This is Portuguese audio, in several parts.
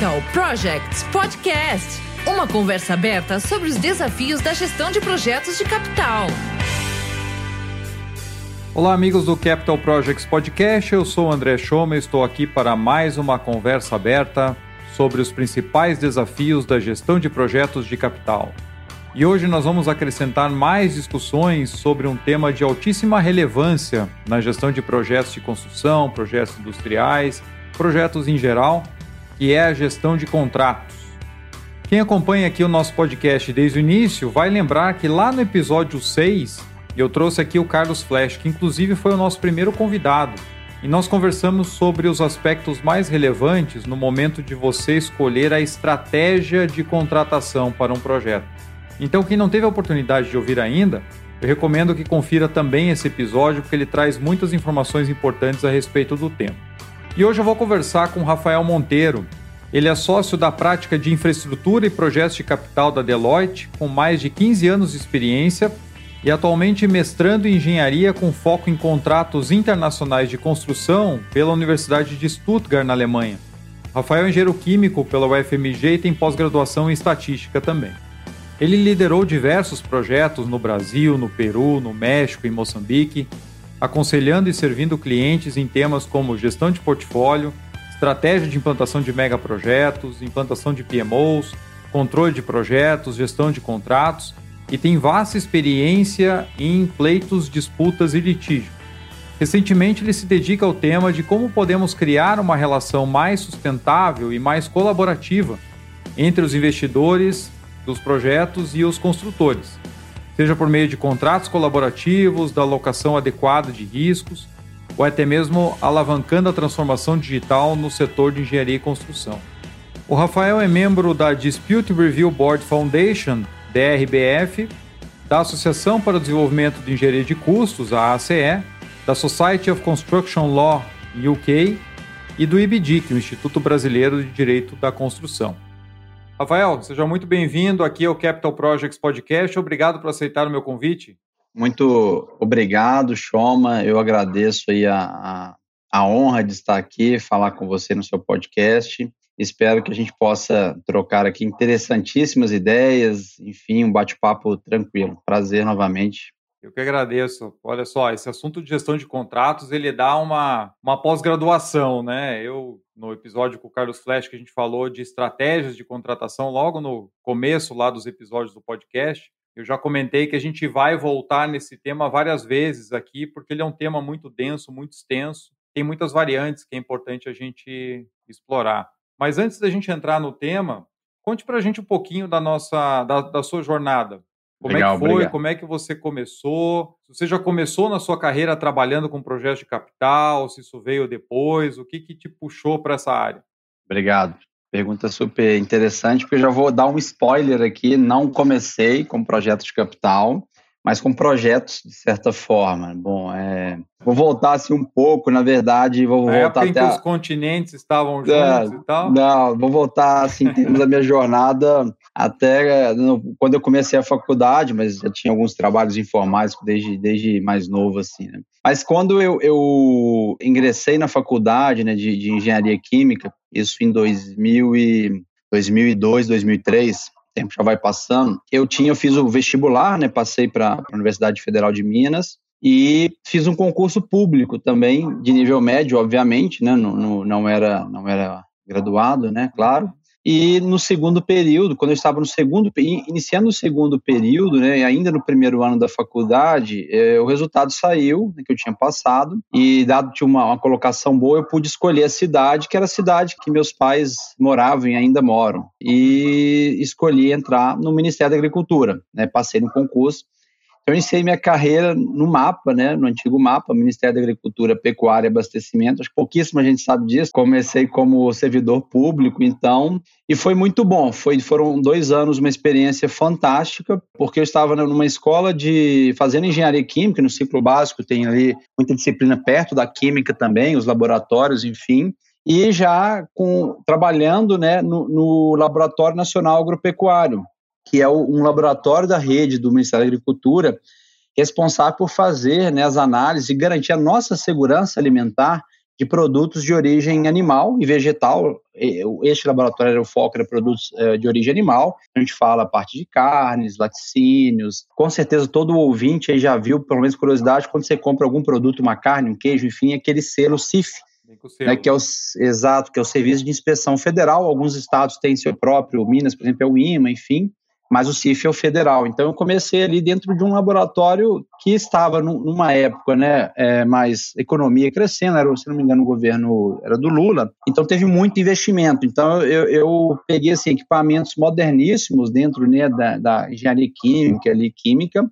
Capital Projects Podcast uma conversa aberta sobre os desafios da gestão de projetos de capital. Olá, amigos do Capital Projects Podcast. Eu sou o André Schoma e estou aqui para mais uma conversa aberta sobre os principais desafios da gestão de projetos de capital. E hoje nós vamos acrescentar mais discussões sobre um tema de altíssima relevância na gestão de projetos de construção, projetos industriais, projetos em geral, que é a gestão de contratos. Quem acompanha aqui o nosso podcast desde o início vai lembrar que lá no episódio 6 eu trouxe aqui o Carlos Flash, que inclusive foi o nosso primeiro convidado. E nós conversamos sobre os aspectos mais relevantes no momento de você escolher a estratégia de contratação para um projeto. Então, quem não teve a oportunidade de ouvir ainda, eu recomendo que confira também esse episódio, porque ele traz muitas informações importantes a respeito do tema. E hoje eu vou conversar com Rafael Monteiro. Ele é sócio da prática de infraestrutura e projetos de capital da Deloitte, com mais de 15 anos de experiência e atualmente mestrando em engenharia com foco em contratos internacionais de construção pela Universidade de Stuttgart, na Alemanha. Rafael é engenheiro químico pela UFMG e tem pós-graduação em estatística também. Ele liderou diversos projetos no Brasil, no Peru, no México e Moçambique, aconselhando e servindo clientes em temas como gestão de portfólio, estratégia de implantação de megaprojetos, implantação de PMOs, controle de projetos, gestão de contratos e tem vasta experiência em pleitos, disputas e litígio. Recentemente, ele se dedica ao tema de como podemos criar uma relação mais sustentável e mais colaborativa entre os investidores, dos projetos e os construtores, seja por meio de contratos colaborativos, da alocação adequada de riscos, ou até mesmo alavancando a transformação digital no setor de engenharia e construção. O Rafael é membro da Dispute Review Board Foundation, DRBF, da Associação para o Desenvolvimento de Engenharia de Custos, a ACE, da Society of Construction Law, UK, e do IBDIC, o Instituto Brasileiro de Direito da Construção. Rafael, seja muito bem-vindo aqui ao Capital Projects Podcast. Obrigado por aceitar o meu convite. Muito obrigado, Shoma. Eu agradeço aí a, a, a honra de estar aqui, falar com você no seu podcast. Espero que a gente possa trocar aqui interessantíssimas ideias, enfim, um bate-papo tranquilo. Prazer novamente eu que agradeço. Olha só, esse assunto de gestão de contratos, ele dá uma, uma pós-graduação, né? Eu, no episódio com o Carlos Flash, que a gente falou de estratégias de contratação, logo no começo lá dos episódios do podcast, eu já comentei que a gente vai voltar nesse tema várias vezes aqui, porque ele é um tema muito denso, muito extenso, tem muitas variantes que é importante a gente explorar. Mas antes da gente entrar no tema, conte para a gente um pouquinho da nossa, da, da sua jornada. Como Legal, é que foi? Obrigado. Como é que você começou? Você já começou na sua carreira trabalhando com projetos de capital? Se isso veio depois? O que, que te puxou para essa área? Obrigado. Pergunta super interessante, porque eu já vou dar um spoiler aqui. Não comecei com projetos de capital mas com projetos de certa forma. Bom, é, vou voltar assim um pouco, na verdade, vou voltar até em que os continentes estavam é, juntos é, e tal. Não, vou voltar assim em termos da minha jornada até quando eu comecei a faculdade, mas já tinha alguns trabalhos informais desde, desde mais novo assim. Né? Mas quando eu, eu ingressei na faculdade né, de, de engenharia química, isso em 2000 e 2002, 2003 tempo já vai passando. Eu tinha, eu fiz o vestibular, né? Passei para a Universidade Federal de Minas e fiz um concurso público também de nível médio, obviamente, né? No, no, não era não era graduado, né? Claro. E no segundo período, quando eu estava no segundo, iniciando o segundo período, né, ainda no primeiro ano da faculdade, eh, o resultado saiu, né, que eu tinha passado, e dado que uma, uma colocação boa, eu pude escolher a cidade, que era a cidade que meus pais moravam e ainda moram. E escolhi entrar no Ministério da Agricultura, né, passei no concurso, eu iniciei minha carreira no mapa, né, no antigo mapa, Ministério da Agricultura, Pecuária e Abastecimento. Acho que pouquíssima gente sabe disso. Comecei como servidor público, então, e foi muito bom. Foi, foram dois anos, uma experiência fantástica, porque eu estava numa escola de fazendo engenharia química no ciclo básico, tem ali muita disciplina perto da química também, os laboratórios, enfim e já com, trabalhando né, no, no Laboratório Nacional Agropecuário, que é um laboratório da rede do Ministério da Agricultura, responsável por fazer né, as análises e garantir a nossa segurança alimentar de produtos de origem animal e vegetal. Este laboratório era o foco, era produtos é, de origem animal. A gente fala a parte de carnes, laticínios. Com certeza todo ouvinte aí já viu, pelo menos curiosidade, quando você compra algum produto, uma carne, um queijo, enfim, aquele selo CIF, né, que é o exato, que é o Serviço de Inspeção Federal. Alguns estados têm seu próprio, Minas, por exemplo, é o IMA, enfim mas o CIF é o federal. Então eu comecei ali dentro de um laboratório que estava numa época, né, é, mais economia crescendo, era, se não me engano, o governo era do Lula, então teve muito investimento. Então eu, eu peguei assim, equipamentos moderníssimos dentro né, da, da engenharia química, ali, química,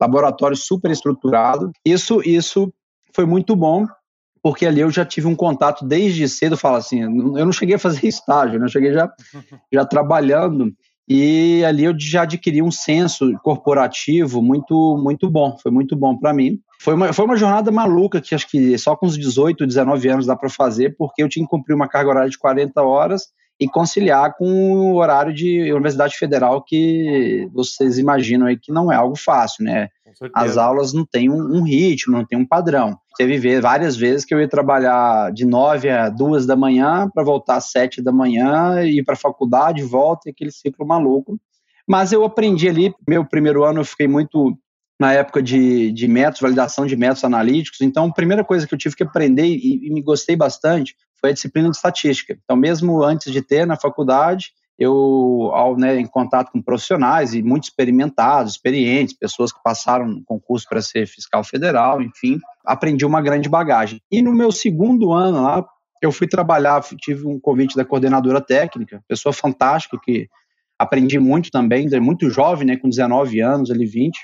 laboratório super estruturado. Isso, isso foi muito bom, porque ali eu já tive um contato desde cedo, falo assim, eu não cheguei a fazer estágio, né? eu cheguei já, já trabalhando e ali eu já adquiri um senso corporativo muito muito bom, foi muito bom para mim. Foi uma, foi uma jornada maluca que acho que só com os 18, 19 anos dá para fazer, porque eu tinha que cumprir uma carga horária de 40 horas e conciliar com o horário de Universidade Federal que vocês imaginam aí que não é algo fácil, né? As aulas não têm um, um, ritmo, não tem um padrão. Teve várias vezes que eu ia trabalhar de 9 a 2 da manhã para voltar às 7 da manhã, ir para a faculdade, volta, e aquele ciclo maluco. Mas eu aprendi ali, meu primeiro ano eu fiquei muito na época de, de métodos, validação de métodos analíticos. Então, a primeira coisa que eu tive que aprender e, e me gostei bastante foi a disciplina de estatística. Então, mesmo antes de ter na faculdade, eu, ao, né, em contato com profissionais e muito experimentados, experientes, pessoas que passaram no concurso para ser fiscal federal, enfim, aprendi uma grande bagagem. E no meu segundo ano lá, eu fui trabalhar, tive um convite da coordenadora técnica, pessoa fantástica que aprendi muito também, muito jovem, né, com 19 anos, ali 20,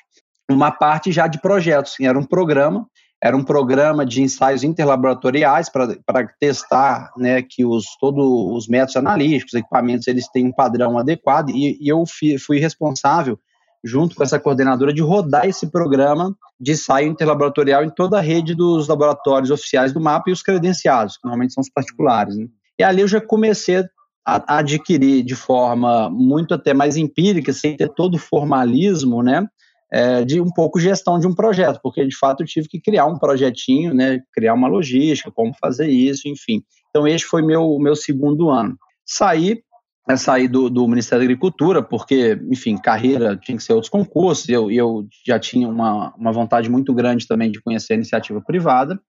uma parte já de projetos. Era um programa, era um programa de ensaios interlaboratoriais para testar né, que os, todos os métodos analíticos, equipamentos, eles têm um padrão adequado, e, e eu fui, fui responsável, junto com essa coordenadora, de rodar esse programa de ensaio interlaboratorial em toda a rede dos laboratórios oficiais do MAPA e os credenciados, que normalmente são os particulares. Né? E ali eu já comecei a adquirir de forma muito até mais empírica, sem ter todo o formalismo, né, é, de um pouco gestão de um projeto, porque de fato eu tive que criar um projetinho, né, criar uma logística, como fazer isso, enfim. Então este foi meu meu segundo ano. Saí é, saí do, do, Ministério da Agricultura, porque, enfim, carreira tinha que ser outros concursos, eu, eu já tinha uma, uma vontade muito grande também de conhecer a iniciativa privada,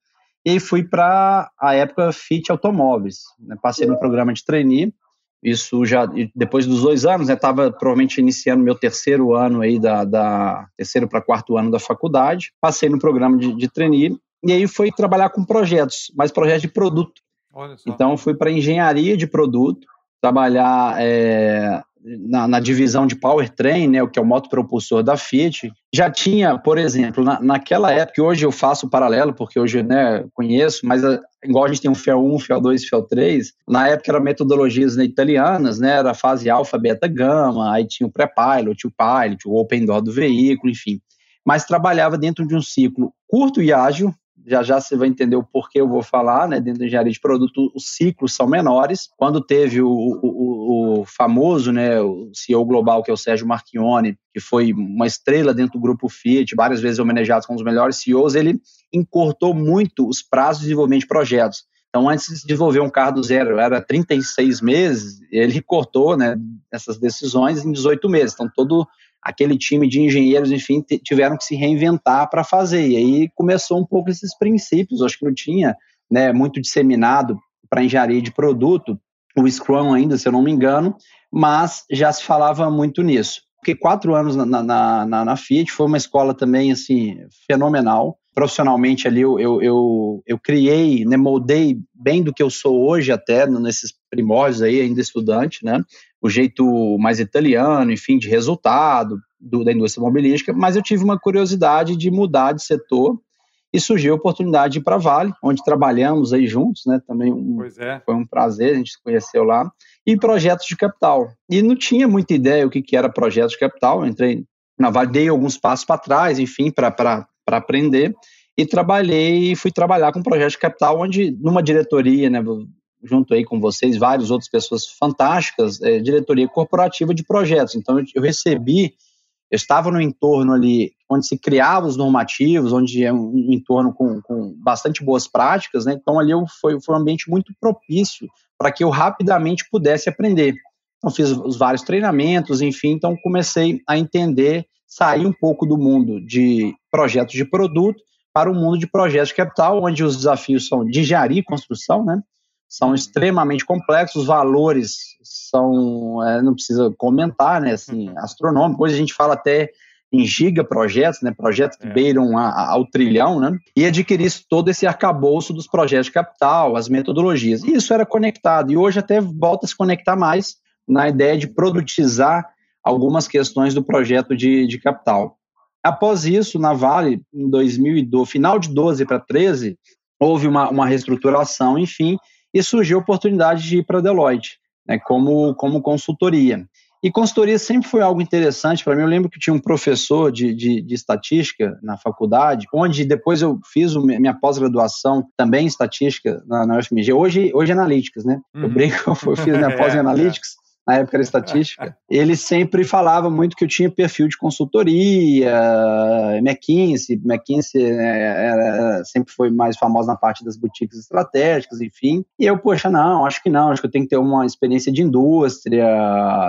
e fui para a época FIT Automóveis, né, passei no programa de trainee, isso já depois dos dois anos, estava né, provavelmente iniciando meu terceiro ano aí da, da terceiro para quarto ano da faculdade. Passei no programa de, de trainee e aí fui trabalhar com projetos, mas projetos de produto. Então fui para engenharia de produto, trabalhar é, na, na, divisão de powertrain, né, o que é o motopropulsor da Fiat, já tinha, por exemplo, na, naquela época, hoje eu faço paralelo, porque hoje né, conheço, mas a, igual a gente tem um FEL 1, FEL 2 FEL 3, na época eram metodologias né, italianas, né, era a fase alfa, beta, gama, aí tinha o pré-pilot, o pilot, o open door do veículo, enfim. Mas trabalhava dentro de um ciclo curto e ágil, já já você vai entender o porquê eu vou falar, né? Dentro da engenharia de produto, os ciclos são menores. Quando teve o, o, o famoso, né, o CEO global, que é o Sérgio Marchione, que foi uma estrela dentro do grupo Fiat, várias vezes homenageado como um dos melhores CEOs, ele encurtou muito os prazos de desenvolvimento de projetos. Então, antes de desenvolver um carro do zero, era 36 meses, ele cortou né, essas decisões em 18 meses. Então, todo aquele time de engenheiros, enfim, tiveram que se reinventar para fazer. E aí começou um pouco esses princípios, acho que não tinha né, muito disseminado para engenharia de produto, o Scrum ainda, se eu não me engano, mas já se falava muito nisso. Fiquei quatro anos na, na, na, na Fiat, foi uma escola também, assim, fenomenal. Profissionalmente ali eu, eu, eu, eu criei, né, moldei bem do que eu sou hoje até, nesses primórdios aí, ainda estudante, né? O jeito mais italiano, enfim, de resultado do, da indústria mobilística, mas eu tive uma curiosidade de mudar de setor e surgiu a oportunidade de ir para a Vale, onde trabalhamos aí juntos, né? Também um, é. foi um prazer, a gente se conheceu lá, e projetos de capital. E não tinha muita ideia o que, que era projetos de capital, eu entrei na Vale, dei alguns passos para trás, enfim, para aprender, e trabalhei, fui trabalhar com projetos de capital, onde numa diretoria, né, junto aí com vocês, várias outras pessoas fantásticas, é, diretoria corporativa de projetos. Então, eu recebi eu estava no entorno ali onde se criavam os normativos, onde é um entorno com, com bastante boas práticas, né? Então ali eu, foi, foi um ambiente muito propício para que eu rapidamente pudesse aprender. Então fiz os vários treinamentos, enfim, então comecei a entender, sair um pouco do mundo de projetos de produto para o mundo de projetos de capital, onde os desafios são de engenharia e construção, né? São extremamente complexos, os valores são, é, não precisa comentar, né? Assim, uhum. astronômicos. Hoje a gente fala até em gigaprojetos, né, projetos que é. beiram a, a, ao trilhão, né, e adquirisse todo esse arcabouço dos projetos de capital, as metodologias. E isso era conectado, e hoje até volta a se conectar mais na ideia de produtizar algumas questões do projeto de, de capital. Após isso, na Vale, em 2012, final de 12 para 13, houve uma, uma reestruturação, enfim, e surgiu a oportunidade de ir para a Deloitte, né, como, como consultoria. E consultoria sempre foi algo interessante para mim. Eu lembro que tinha um professor de, de, de estatística na faculdade, onde depois eu fiz minha pós-graduação também em estatística na, na UFMG. Hoje, hoje é analíticas, né? Uhum. Eu brinco, eu fiz minha pós em analíticas na época era estatística, ele sempre falava muito que eu tinha perfil de consultoria, McKinsey, McKinsey né, era, sempre foi mais famosa na parte das boutiques estratégicas, enfim. E eu, poxa, não, acho que não, acho que eu tenho que ter uma experiência de indústria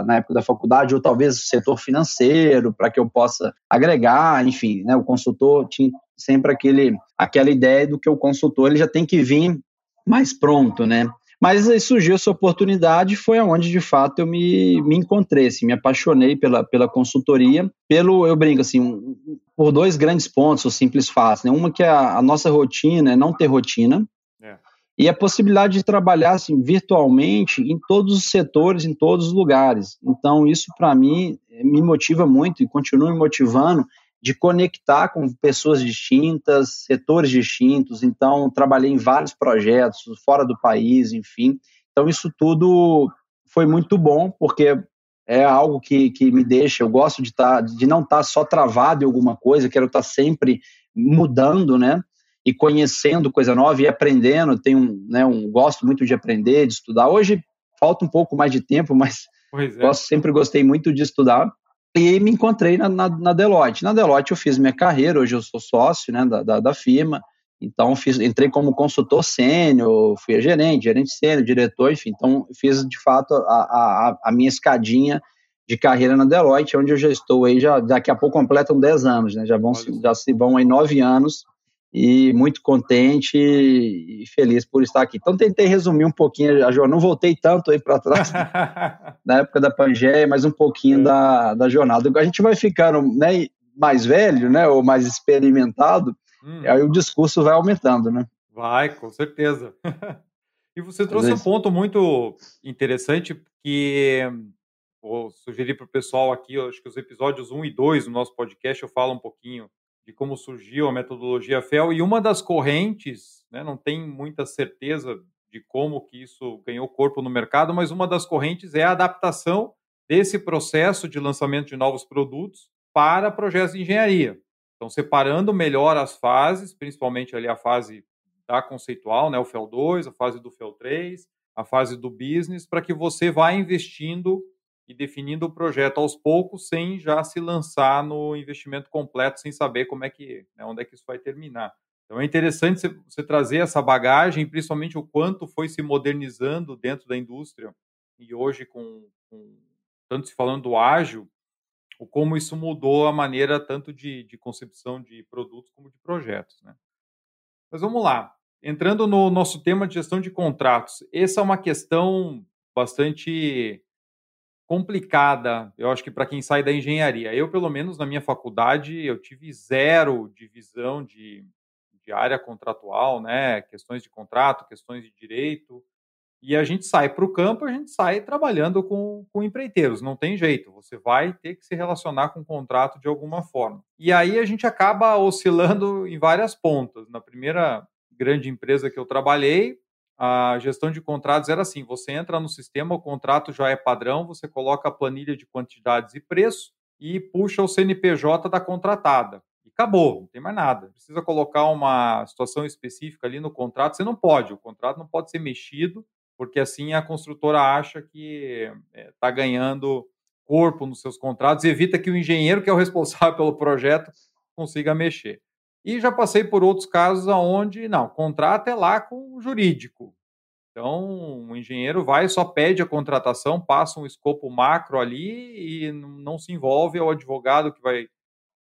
na época da faculdade, ou talvez setor financeiro, para que eu possa agregar, enfim, né, o consultor tinha sempre aquele, aquela ideia do que o consultor ele já tem que vir mais pronto, né? Mas aí surgiu essa oportunidade, foi aonde de fato eu me, me encontrei, assim, me apaixonei pela, pela consultoria, pelo, eu brinco assim, por dois grandes pontos, o simples fácil, né? Uma que é a, a nossa rotina é não ter rotina, é. e a possibilidade de trabalhar assim, virtualmente em todos os setores, em todos os lugares. Então, isso para mim me motiva muito e continua me motivando de conectar com pessoas distintas, setores distintos. Então, trabalhei em vários projetos fora do país, enfim. Então, isso tudo foi muito bom, porque é algo que, que me deixa. Eu gosto de, tá, de não estar tá só travado em alguma coisa, quero estar tá sempre mudando, né? E conhecendo coisa nova e aprendendo. Tenho, né, um, gosto muito de aprender, de estudar. Hoje falta um pouco mais de tempo, mas é. gosto, sempre gostei muito de estudar. E me encontrei na, na, na, Deloitte. Na Deloitte eu fiz minha carreira, hoje eu sou sócio né, da, da, da firma, então fiz, entrei como consultor sênior, fui a gerente, gerente sênior, diretor, enfim, então fiz de fato a, a, a, minha escadinha de carreira na Deloitte, onde eu já estou aí, já, daqui a pouco completam 10 anos, né, já, vão, já se vão aí 9 anos e muito contente e feliz por estar aqui. Então tentei resumir um pouquinho a jornada, não voltei tanto aí para trás na época da Pangeia, mas um pouquinho é. da, da jornada. A gente vai ficando né, mais velho, né, ou mais experimentado, hum. aí o discurso vai aumentando, né? Vai, com certeza. e você trouxe um ponto muito interessante que vou sugerir para o pessoal aqui, acho que os episódios 1 e 2 do nosso podcast eu falo um pouquinho de como surgiu a metodologia FEL e uma das correntes, né, não tem muita certeza de como que isso ganhou corpo no mercado, mas uma das correntes é a adaptação desse processo de lançamento de novos produtos para projetos de engenharia. Então, separando melhor as fases, principalmente ali a fase da conceitual, né, o FEL 2, a fase do FEL 3, a fase do business, para que você vá investindo e definindo o projeto aos poucos, sem já se lançar no investimento completo, sem saber como é que, né, onde é que isso vai terminar. Então é interessante você, trazer essa bagagem, principalmente o quanto foi se modernizando dentro da indústria e hoje com, com tanto se falando do ágil, o como isso mudou a maneira tanto de, de concepção de produtos como de projetos, né? Mas vamos lá. Entrando no nosso tema de gestão de contratos, essa é uma questão bastante complicada, eu acho que para quem sai da engenharia. Eu, pelo menos na minha faculdade, eu tive zero divisão de, de área contratual, né? Questões de contrato, questões de direito. E a gente sai para o campo, a gente sai trabalhando com, com empreiteiros, não tem jeito, você vai ter que se relacionar com o contrato de alguma forma. E aí a gente acaba oscilando em várias pontas. Na primeira grande empresa que eu trabalhei, a gestão de contratos era assim: você entra no sistema, o contrato já é padrão, você coloca a planilha de quantidades e preço e puxa o CNPJ da contratada. E acabou, não tem mais nada. Precisa colocar uma situação específica ali no contrato, você não pode, o contrato não pode ser mexido, porque assim a construtora acha que está eh, ganhando corpo nos seus contratos e evita que o engenheiro, que é o responsável pelo projeto, consiga mexer. E já passei por outros casos onde, não, contrato é lá com o jurídico. Então, o engenheiro vai, só pede a contratação, passa um escopo macro ali e não se envolve ao advogado que vai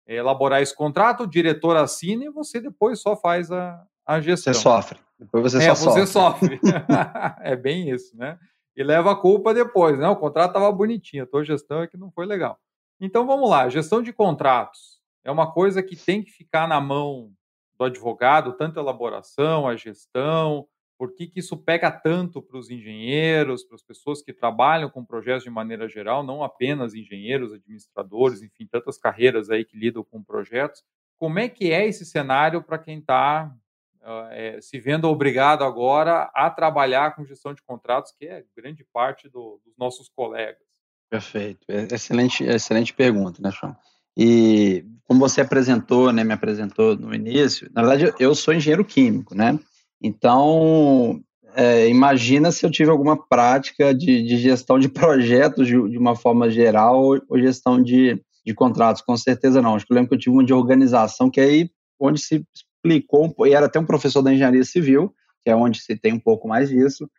elaborar esse contrato, o diretor assina e você depois só faz a, a gestão. Você sofre. Depois você é, só você sofre. é bem isso, né? E leva a culpa depois, né? O contrato estava bonitinho, a tua gestão é que não foi legal. Então vamos lá, gestão de contratos é uma coisa que tem que ficar na mão do advogado, tanto a elaboração, a gestão, por que, isso pega tanto para os engenheiros, para as pessoas que trabalham com projetos de maneira geral, não apenas engenheiros, administradores, enfim, tantas carreiras aí que lidam com projetos. Como é que é esse cenário para quem está uh, é, se vendo obrigado agora a trabalhar com gestão de contratos, que é grande parte do, dos nossos colegas? Perfeito. É, excelente, excelente pergunta, né, João? E como você apresentou, né, me apresentou no início, na verdade eu sou engenheiro químico, né? Então, é, imagina se eu tive alguma prática de, de gestão de projetos de, de, uma forma geral ou, ou gestão de, de, contratos. Com certeza não. Acho que eu lembro que eu tive uma de organização que é aí onde se explicou, e era até um professor da engenharia civil, que é onde se tem um pouco mais disso,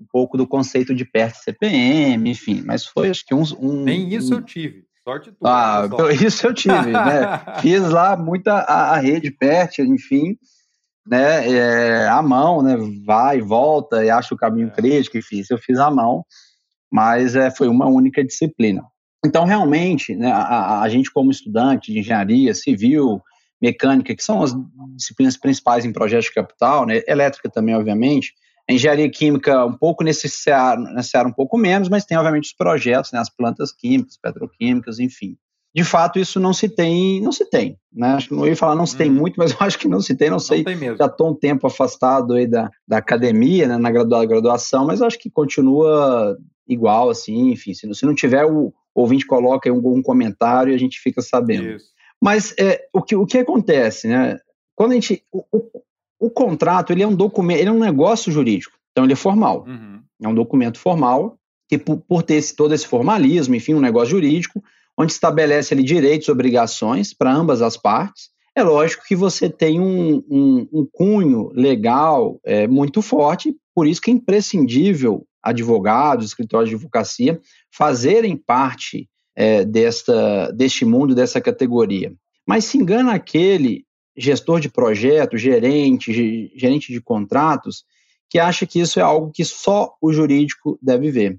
um pouco do conceito de PERT CPM, enfim. Mas foi acho que uns, um. Nem isso um, eu tive. Sorte tua. Ah, isso eu tive, né? Fiz lá muita a, a rede PERT, enfim né, é, à mão, né, vai volta e acha o caminho é. crítico, enfim, eu fiz à mão, mas é, foi uma única disciplina. Então, realmente, né, a, a, gente como estudante de engenharia civil, mecânica, que são as disciplinas principais em projetos de capital, né, elétrica também, obviamente, a engenharia química um pouco nesse seara, nesse seara um pouco menos, mas tem, obviamente, os projetos, né, as plantas químicas, petroquímicas, enfim de fato isso não se tem, não se tem, né? Acho que não ia falar não se hum. tem muito, mas eu acho que não se tem, não sei. Não tem já estou um tempo afastado aí da, da academia, né, na graduação, mas acho que continua igual, assim, enfim, se não, se não tiver o ouvinte coloca aí um, um comentário e a gente fica sabendo. Isso. Mas é, o, que, o que acontece, né? Quando a gente. O, o, o contrato ele é um documento, ele é um negócio jurídico, então ele é formal. Uhum. É um documento formal que, por, por ter esse, todo esse formalismo, enfim, um negócio jurídico, onde estabelece ali direitos e obrigações para ambas as partes. É lógico que você tem um, um, um cunho legal é, muito forte, por isso que é imprescindível advogados, escritórios de advocacia fazerem parte é, desta, deste mundo, dessa categoria. Mas se engana aquele gestor de projeto, gerente, gerente de contratos, que acha que isso é algo que só o jurídico deve ver.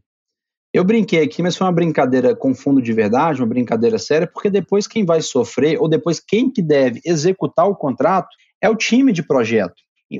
Eu brinquei aqui, mas foi uma brincadeira com fundo de verdade, uma brincadeira séria, porque depois quem vai sofrer, ou depois quem que deve executar o contrato, é o time de projeto.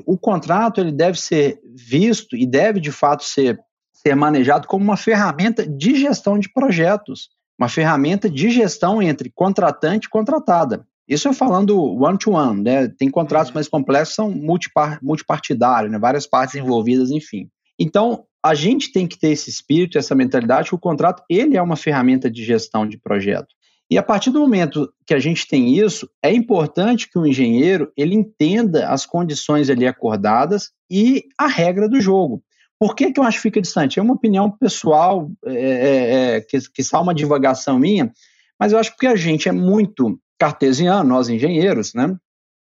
O contrato ele deve ser visto e deve de fato ser, ser manejado como uma ferramenta de gestão de projetos, uma ferramenta de gestão entre contratante e contratada. Isso eu falando one-to-one, -one, né? Tem contratos uhum. mais complexos, são multipar, multipartidários, né? várias partes envolvidas, enfim. Então, a gente tem que ter esse espírito, essa mentalidade que o contrato ele é uma ferramenta de gestão de projeto. E a partir do momento que a gente tem isso, é importante que o engenheiro ele entenda as condições ali acordadas e a regra do jogo. Por que, que eu acho que fica distante? É uma opinião pessoal, é, é, é que, que só uma divagação minha, mas eu acho que a gente é muito cartesiano, nós engenheiros, né?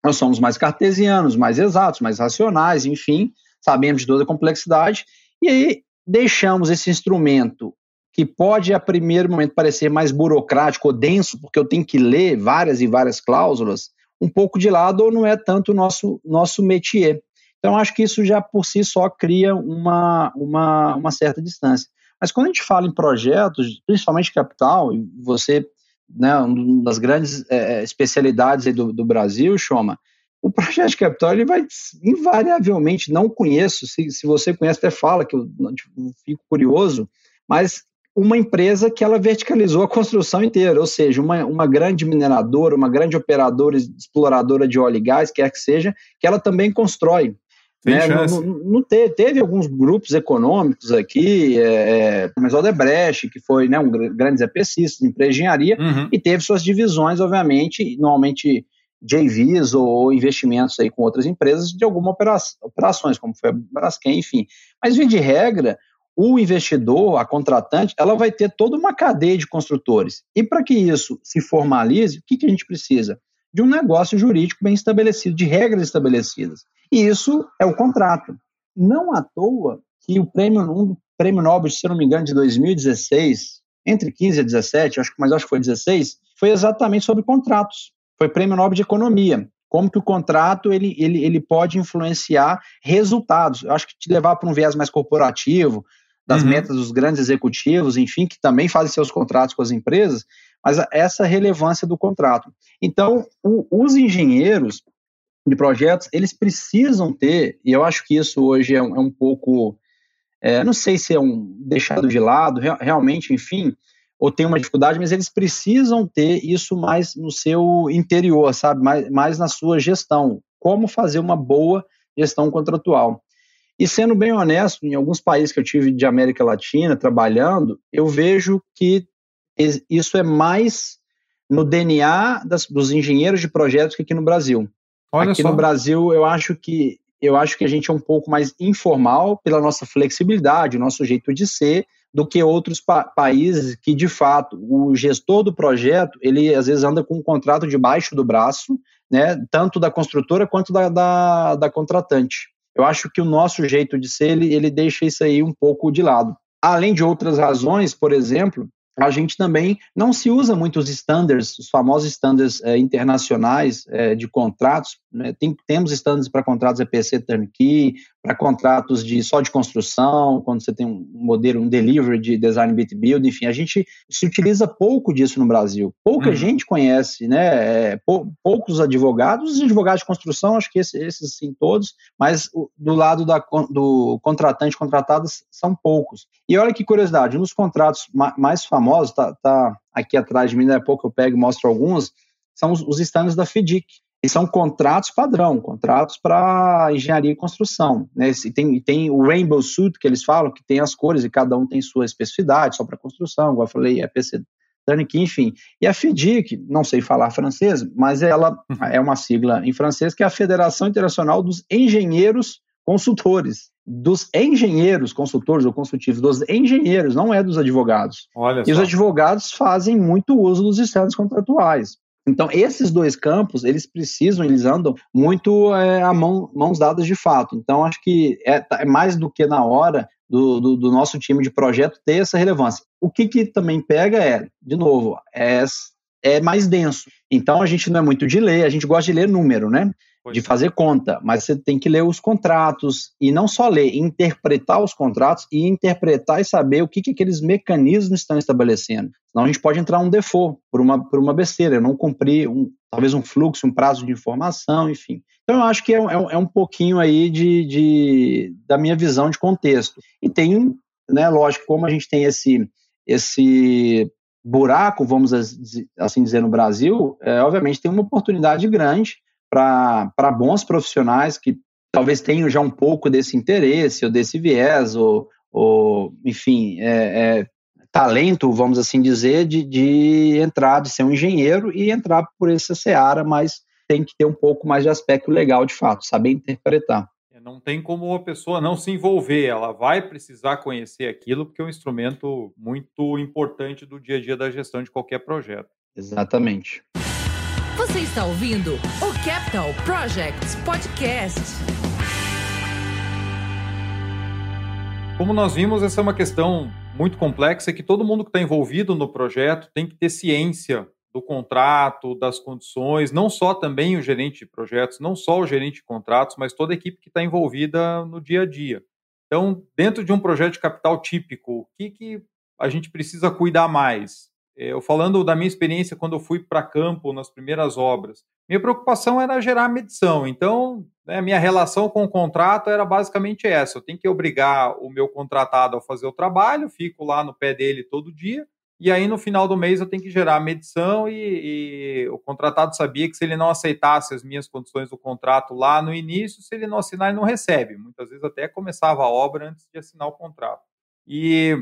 Nós somos mais cartesianos, mais exatos, mais racionais, enfim, sabemos de toda a complexidade e aí deixamos esse instrumento que pode a primeiro momento parecer mais burocrático ou denso, porque eu tenho que ler várias e várias cláusulas, um pouco de lado ou não é tanto o nosso, nosso métier. Então, acho que isso já por si só cria uma, uma, uma certa distância. Mas quando a gente fala em projetos, principalmente capital, e você, né, uma das grandes é, especialidades do, do Brasil, Choma, o projeto de ele vai invariavelmente, não conheço, se, se você conhece até fala, que eu, eu fico curioso, mas uma empresa que ela verticalizou a construção inteira, ou seja, uma, uma grande mineradora, uma grande operadora, exploradora de óleo e gás, quer que seja, que ela também constrói. Né? Não, não, não teve, teve, alguns grupos econômicos aqui, é, é, mas o Odebrecht, que foi né, um grande EPCista, empresa de engenharia, uhum. e teve suas divisões, obviamente, normalmente JVs ou investimentos aí com outras empresas de alguma operação, operações, como foi a Braskem, enfim. Mas, via de regra, o investidor, a contratante, ela vai ter toda uma cadeia de construtores. E para que isso se formalize, o que, que a gente precisa? De um negócio jurídico bem estabelecido, de regras estabelecidas. E isso é o contrato. Não à toa que o prêmio, um prêmio Nobel, se não me engano, de 2016, entre 15 e 17, acho, mas acho que foi 16, foi exatamente sobre contratos. Foi prêmio Nobel de Economia. Como que o contrato ele, ele, ele pode influenciar resultados. Eu acho que te levar para um viés mais corporativo, das uhum. metas dos grandes executivos, enfim, que também fazem seus contratos com as empresas, mas essa relevância do contrato. Então, o, os engenheiros de projetos, eles precisam ter, e eu acho que isso hoje é um, é um pouco, é, não sei se é um deixado de lado, realmente, enfim, ou tem uma dificuldade, mas eles precisam ter isso mais no seu interior, sabe? Mais, mais na sua gestão. Como fazer uma boa gestão contratual. E sendo bem honesto, em alguns países que eu tive de América Latina trabalhando, eu vejo que isso é mais no DNA das, dos engenheiros de projetos que aqui no Brasil. Olha aqui só. no Brasil, eu acho que eu acho que a gente é um pouco mais informal pela nossa flexibilidade, o nosso jeito de ser, do que outros pa países que, de fato, o gestor do projeto, ele às vezes anda com um contrato debaixo do braço, né, tanto da construtora quanto da, da, da contratante. Eu acho que o nosso jeito de ser, ele, ele deixa isso aí um pouco de lado. Além de outras razões, por exemplo, a gente também não se usa muito os standards, os famosos standards é, internacionais é, de contratos. Né? Tem, temos standards para contratos EPC turnkey, para contratos de só de construção, quando você tem um modelo, um delivery de design bit build, enfim, a gente se utiliza pouco disso no Brasil. Pouca uhum. gente conhece, né? É, pou, poucos advogados, os advogados de construção, acho que esses, esses sim todos, mas o, do lado da, do contratante contratado são poucos. E olha que curiosidade, nos contratos ma, mais famosos, tá, tá aqui atrás de mim, daqui a pouco eu pego e mostro alguns, são os, os standards da FIDIC. E são contratos padrão, contratos para engenharia e construção. Né? E tem, tem o Rainbow Suit, que eles falam, que tem as cores e cada um tem sua especificidade, só para construção, igual eu falei, é PC Turnkey, enfim. E a FIDIC, não sei falar francês, mas ela uhum. é uma sigla em francês, que é a Federação Internacional dos Engenheiros Consultores. Dos engenheiros consultores ou consultivos, dos engenheiros, não é dos advogados. Olha e só. os advogados fazem muito uso dos estados contratuais. Então, esses dois campos, eles precisam, eles andam muito é, a mão, mãos dadas de fato. Então, acho que é, tá, é mais do que na hora do, do, do, nosso time de projeto ter essa relevância. O que, que também pega é, de novo, é, é mais denso. Então, a gente não é muito de ler, a gente gosta de ler número, né? De fazer conta, mas você tem que ler os contratos e não só ler, interpretar os contratos e interpretar e saber o que, que aqueles mecanismos estão estabelecendo. Senão a gente pode entrar um default por uma, por uma besteira, não cumprir um, talvez um fluxo, um prazo de informação, enfim. Então eu acho que é, é, é um pouquinho aí de, de, da minha visão de contexto. E tem, né, lógico, como a gente tem esse, esse buraco, vamos assim dizer, no Brasil, é, obviamente tem uma oportunidade grande para bons profissionais que talvez tenham já um pouco desse interesse ou desse viés, ou, ou enfim, é, é, talento, vamos assim dizer, de, de entrar, de ser um engenheiro e entrar por essa seara, mas tem que ter um pouco mais de aspecto legal de fato, saber interpretar. É, não tem como a pessoa não se envolver, ela vai precisar conhecer aquilo, porque é um instrumento muito importante do dia a dia da gestão de qualquer projeto. Exatamente. Você está ouvindo o Capital Projects Podcast. Como nós vimos, essa é uma questão muito complexa que todo mundo que está envolvido no projeto tem que ter ciência do contrato, das condições, não só também o gerente de projetos, não só o gerente de contratos, mas toda a equipe que está envolvida no dia a dia. Então, dentro de um projeto de capital típico, o que, que a gente precisa cuidar mais? É, eu falando da minha experiência quando eu fui para campo nas primeiras obras, minha preocupação era gerar medição. Então, né, minha relação com o contrato era basicamente essa: eu tenho que obrigar o meu contratado a fazer o trabalho, fico lá no pé dele todo dia, e aí no final do mês eu tenho que gerar a medição. E, e o contratado sabia que se ele não aceitasse as minhas condições do contrato lá no início, se ele não assinar, ele não recebe. Muitas vezes até começava a obra antes de assinar o contrato. E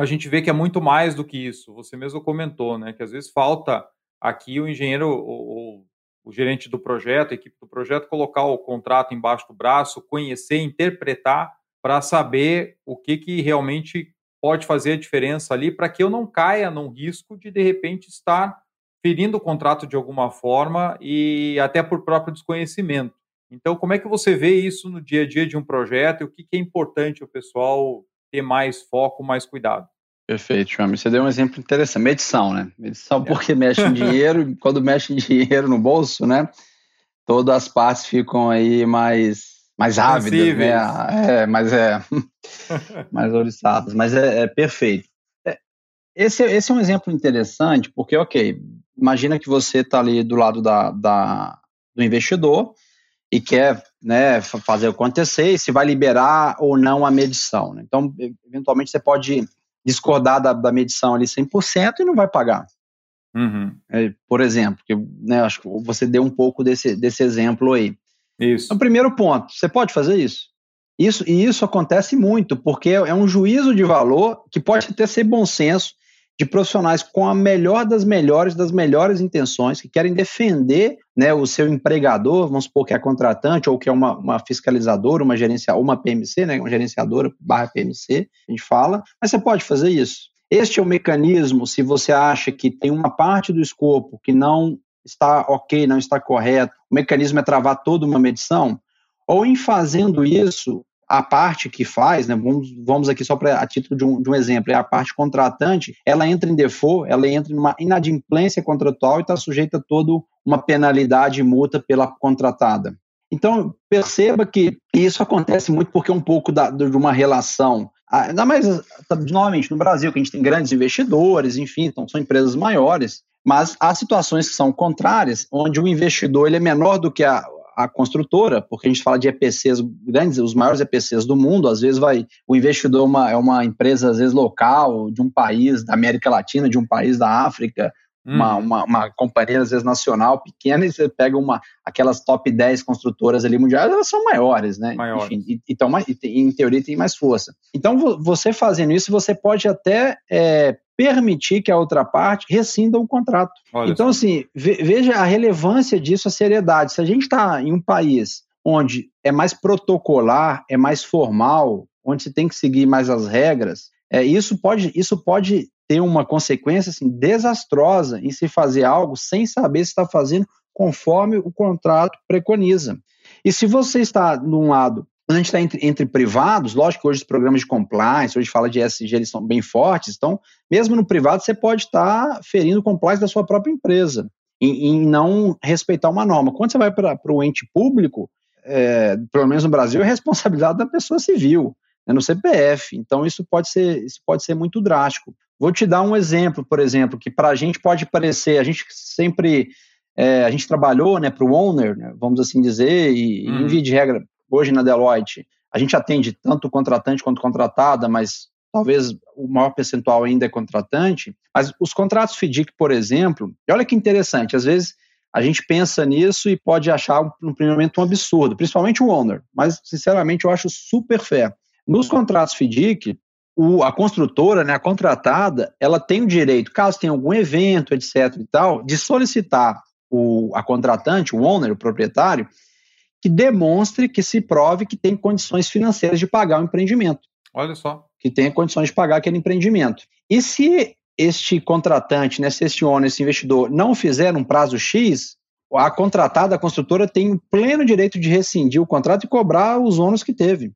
a gente vê que é muito mais do que isso. Você mesmo comentou, né? Que às vezes falta aqui o engenheiro ou, o gerente do projeto, a equipe do projeto, colocar o contrato embaixo do braço, conhecer, interpretar para saber o que, que realmente pode fazer a diferença ali para que eu não caia num risco de, de repente, estar ferindo o contrato de alguma forma e até por próprio desconhecimento. Então, como é que você vê isso no dia a dia de um projeto e o que, que é importante o pessoal ter mais foco, mais cuidado? Perfeito, Chame. Você deu um exemplo interessante. Medição, né? Medição é. porque mexe em dinheiro, quando mexe em dinheiro no bolso, né? Todas as partes ficam aí mais, mais ávidas, né? É, mas é mais oriçadas. Mas é, é perfeito. É, esse, esse é um exemplo interessante, porque, ok, imagina que você está ali do lado da, da, do investidor e quer né, fazer acontecer, e se vai liberar ou não a medição. Né? Então, eventualmente, você pode discordar da, da medição ali 100% e não vai pagar. Uhum. É, por exemplo, que, né, acho que você deu um pouco desse, desse exemplo aí. Isso. Então, primeiro ponto, você pode fazer isso. Isso, e isso acontece muito, porque é um juízo de valor que pode até ser bom senso, de profissionais com a melhor das melhores, das melhores intenções, que querem defender né, o seu empregador, vamos supor que é contratante ou que é uma, uma fiscalizadora, uma gerenciadora, uma PMC, né, uma gerenciadora barra PMC, a gente fala, mas você pode fazer isso. Este é o mecanismo, se você acha que tem uma parte do escopo que não está ok, não está correto, o mecanismo é travar toda uma medição, ou em fazendo isso, a parte que faz, né, vamos, vamos aqui só para a título de um, de um exemplo, é a parte contratante, ela entra em default, ela entra em uma inadimplência contratual e está sujeita a toda uma penalidade e multa pela contratada. Então, perceba que isso acontece muito porque é um pouco da, de uma relação Ainda mais, novamente, no Brasil, que a gente tem grandes investidores, enfim, então são empresas maiores, mas há situações que são contrárias, onde o investidor ele é menor do que a, a construtora, porque a gente fala de EPCs grandes, os maiores EPCs do mundo, às vezes vai, o investidor é uma, é uma empresa, às vezes, local, de um país da América Latina, de um país da África, hum. uma, uma, uma, companhia, às vezes, nacional, pequena, e você pega uma, aquelas top 10 construtoras ali mundiais, elas são maiores, né? Maiores. Enfim, e, então, em teoria, tem mais força. Então, você fazendo isso, você pode até é, permitir que a outra parte rescinda o contrato. Olha então, assim, veja a relevância disso, a seriedade. Se a gente está em um país onde é mais protocolar, é mais formal, onde se tem que seguir mais as regras, é, isso, pode, isso pode ter uma consequência assim, desastrosa em se fazer algo sem saber se está fazendo conforme o contrato preconiza. E se você está, num lado, quando a gente está entre, entre, privados, lógico que hoje os programas de compliance, hoje fala de ESG, eles são bem fortes, então, mesmo no privado, você pode estar tá ferindo o compliance da sua própria empresa, em, em não respeitar uma norma. Quando você vai para o ente público, é, pelo menos no Brasil, é responsabilidade da pessoa civil, né, no CPF. Então, isso pode, ser, isso pode ser muito drástico. Vou te dar um exemplo, por exemplo, que para a gente pode parecer, a gente sempre, é, a gente trabalhou né, para o owner, né, vamos assim dizer, e, uhum. em via de regra, hoje na Deloitte, a gente atende tanto contratante quanto contratada, mas talvez o maior percentual ainda é contratante. Mas os contratos FDIC, por exemplo, e olha que interessante, às vezes a gente pensa nisso e pode achar no primeiro momento um absurdo, principalmente o owner, mas sinceramente eu acho super fé. Nos contratos FDIC, o, a construtora, né, a contratada, ela tem o direito, caso tenha algum evento, etc e tal, de solicitar o, a contratante, o owner, o proprietário, que demonstre, que se prove que tem condições financeiras de pagar o empreendimento. Olha só. Que tenha condições de pagar aquele empreendimento. E se este contratante, né, se este owner, esse investidor, não fizer um prazo X, a contratada, a construtora, tem o pleno direito de rescindir o contrato e cobrar os ônus que teve.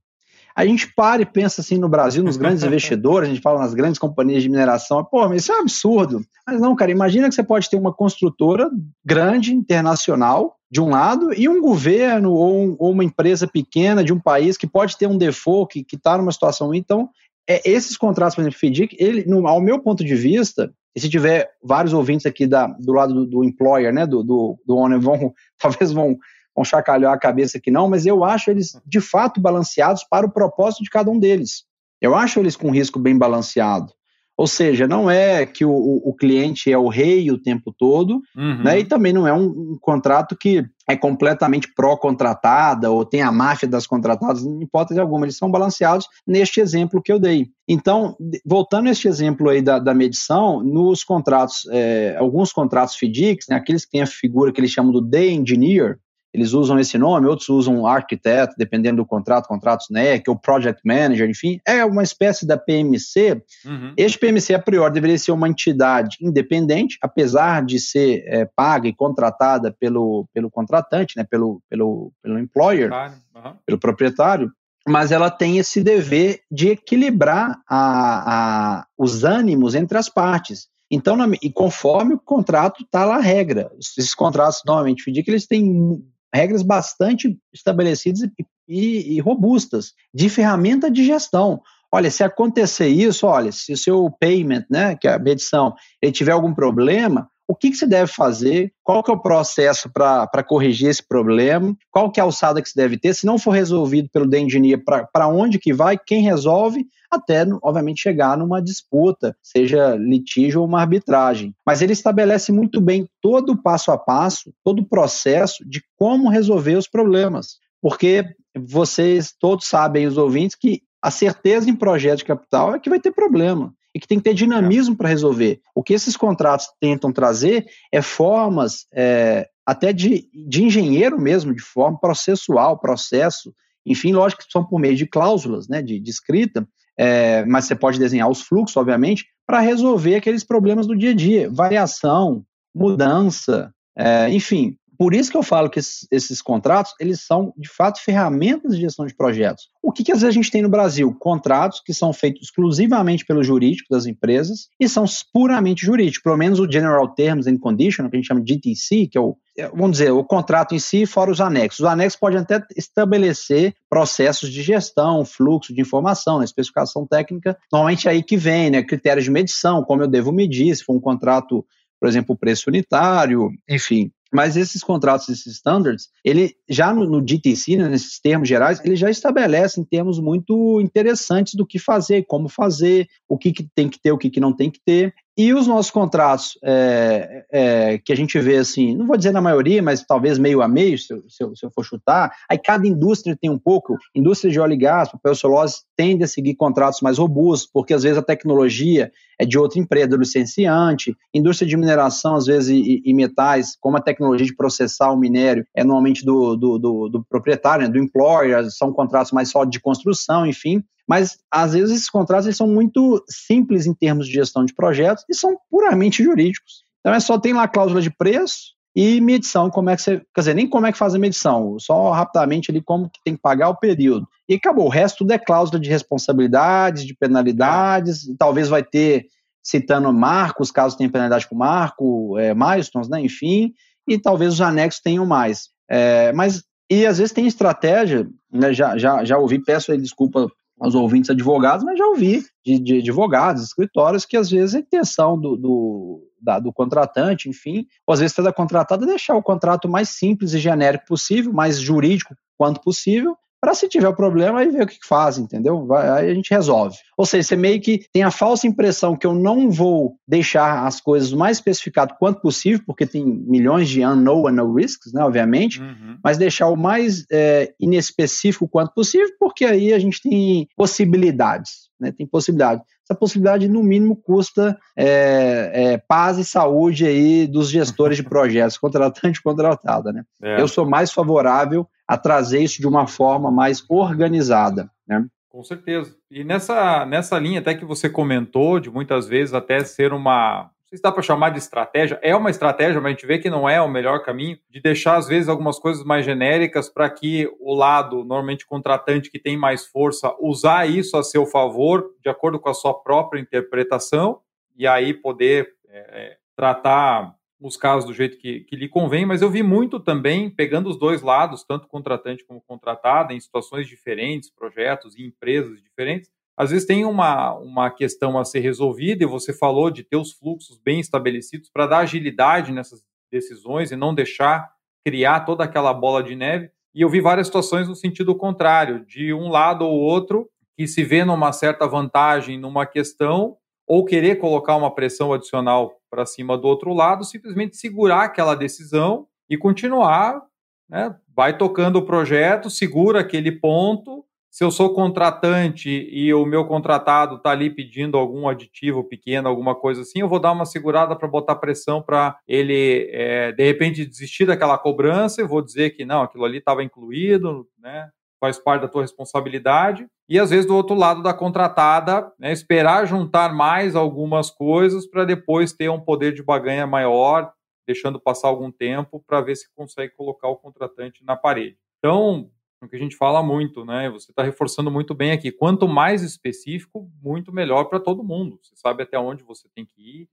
A gente para e pensa assim no Brasil, nos grandes investidores, a gente fala nas grandes companhias de mineração, pô, mas isso é um absurdo. Mas não, cara, imagina que você pode ter uma construtora grande, internacional, de um lado, e um governo ou, um, ou uma empresa pequena de um país que pode ter um default, que está numa situação. Então, é, esses contratos, por exemplo, FDIC, ele, no, ao meu ponto de vista, e se tiver vários ouvintes aqui da, do lado do, do employer, né, do, do, do owner, vão, talvez vão vão chacalhar a cabeça que não, mas eu acho eles de fato balanceados para o propósito de cada um deles. Eu acho eles com risco bem balanceado. Ou seja, não é que o, o, cliente é o rei o tempo todo, uhum. né? E também não é um, um contrato que é completamente pró-contratada ou tem a máfia das contratadas, em hipótese alguma. Eles são balanceados neste exemplo que eu dei. Então, voltando a este exemplo aí da, da medição, nos contratos, é, alguns contratos FDICs, né, aqueles que têm a figura que eles chamam do day engineer, eles usam esse nome, outros usam arquiteto, dependendo do contrato, contratos NEC, ou project manager, enfim, é uma espécie da PMC. Uhum. Este PMC, a priori, deveria ser uma entidade independente, apesar de ser é, paga e contratada pelo, pelo contratante, né, pelo, pelo, pelo employer, uhum. pelo proprietário, mas ela tem esse dever de equilibrar a, a, os ânimos entre as partes. Então, na, e conforme o contrato está lá a regra, esses contratos normalmente FDIC, eles têm regras bastante estabelecidas e, e, e, robustas de ferramenta de gestão. Olha, se acontecer isso, olha, se o seu payment, né, que é a medição, ele tiver algum problema, o que, que você deve fazer, qual que é o processo para corrigir esse problema, qual que é a alçada que se deve ter, se não for resolvido pelo Engineer, para onde que vai, quem resolve, até, obviamente, chegar numa disputa, seja litígio ou uma arbitragem. Mas ele estabelece muito bem todo o passo a passo, todo o processo de como resolver os problemas. Porque vocês todos sabem, os ouvintes, que a certeza em projeto de capital é que vai ter problema e que tem que ter dinamismo para resolver. O que esses contratos tentam trazer é formas é, até de, de engenheiro mesmo, de forma processual, processo, enfim, lógico que são por meio de cláusulas, né, de, de escrita, é, mas você pode desenhar os fluxos, obviamente, para resolver aqueles problemas do dia a dia, variação, mudança, é, enfim, por isso que eu falo que esses, esses, contratos, eles são, de fato, ferramentas de gestão de projetos. O que, que às vezes a gente tem no Brasil? Contratos que são feitos exclusivamente pelo jurídico das empresas e são puramente jurídicos, pelo menos o General Terms and Conditions, que a gente chama de GTC, que é o, é, vamos dizer, o contrato em si, fora os anexos. Os anexos podem até estabelecer processos de gestão, fluxo de informação, né, especificação técnica, normalmente é aí que vem, né, critérios de medição, como eu devo medir, se for um contrato, por exemplo, preço unitário, enfim, mas esses contratos, esses standards, ele já no, no GTC, né, nesses termos gerais, ele já estabelece em termos muito interessantes do que fazer, como fazer, o que, que tem que ter, o que, que não tem que ter. E os nossos contratos, é, é, que a gente vê assim, não vou dizer na maioria, mas talvez meio a meio, se eu, se eu, se eu for chutar, aí cada indústria tem um pouco, indústria de óleo e gás, papel celulose, tende a seguir contratos mais robustos, porque às vezes a tecnologia é de outra empresa, do licenciante, indústria de mineração, às vezes, e, e metais, como a tecnologia de processar o minério é normalmente do, do, do, do proprietário, né, do employer, são contratos mais só de construção, enfim, mas às vezes esses contratos eles são muito simples em termos de gestão de projetos e são puramente jurídicos. Então é só tem lá a cláusula de preço e medição, como é que você, quer dizer, nem como é que faz a medição, só rapidamente ali como que tem que pagar o período. E acabou, o resto tudo é cláusula de responsabilidades, de penalidades, talvez vai ter citando marcos, caso tenha penalidade com marco, é, milestones, né, enfim, e talvez os anexos tenham mais. É, mas, e às vezes tem estratégia, né, já, já, já ouvi, peço desculpa aos ouvintes advogados, mas já ouvi de, de advogados, escritórios, que às vezes a intenção do, do, da, do contratante, enfim, ou às vezes da contratada é deixar o contrato mais simples e genérico possível, mais jurídico quanto possível, para se tiver problema aí ver o que faz, entendeu? Vai, aí a gente resolve. Ou seja, você meio que tem a falsa impressão que eu não vou deixar as coisas o mais especificado quanto possível, porque tem milhões de unknown and no risks, né, obviamente, uhum. mas deixar o mais é, inespecífico quanto possível, porque aí a gente tem possibilidades, né, tem possibilidade. Essa possibilidade, no mínimo, custa é, é, paz e saúde aí dos gestores de projetos, contratante e contratada, né? É. Eu sou mais favorável a trazer isso de uma forma mais organizada. Né? Com certeza. E nessa, nessa linha até que você comentou, de muitas vezes até ser uma. Se dá para chamar de estratégia, é uma estratégia, mas a gente vê que não é o melhor caminho, de deixar, às vezes, algumas coisas mais genéricas para que o lado, normalmente contratante, que tem mais força, usar isso a seu favor, de acordo com a sua própria interpretação, e aí poder é, tratar os casos do jeito que, que lhe convém, mas eu vi muito também pegando os dois lados, tanto contratante como contratada, em situações diferentes, projetos e empresas diferentes. Às vezes tem uma, uma questão a ser resolvida e você falou de ter os fluxos bem estabelecidos para dar agilidade nessas decisões e não deixar criar toda aquela bola de neve. E eu vi várias situações no sentido contrário, de um lado ou outro que se vê numa certa vantagem numa questão ou querer colocar uma pressão adicional para cima do outro lado, simplesmente segurar aquela decisão e continuar, né? vai tocando o projeto, segura aquele ponto, se eu sou contratante e o meu contratado está ali pedindo algum aditivo pequeno, alguma coisa assim, eu vou dar uma segurada para botar pressão para ele, é, de repente, desistir daquela cobrança e vou dizer que não, aquilo ali estava incluído, né? Faz parte da tua responsabilidade. E às vezes do outro lado da contratada, né, esperar juntar mais algumas coisas para depois ter um poder de baganha maior, deixando passar algum tempo para ver se consegue colocar o contratante na parede. Então, o que a gente fala muito, né? Você está reforçando muito bem aqui. Quanto mais específico, muito melhor para todo mundo. Você sabe até onde você tem que ir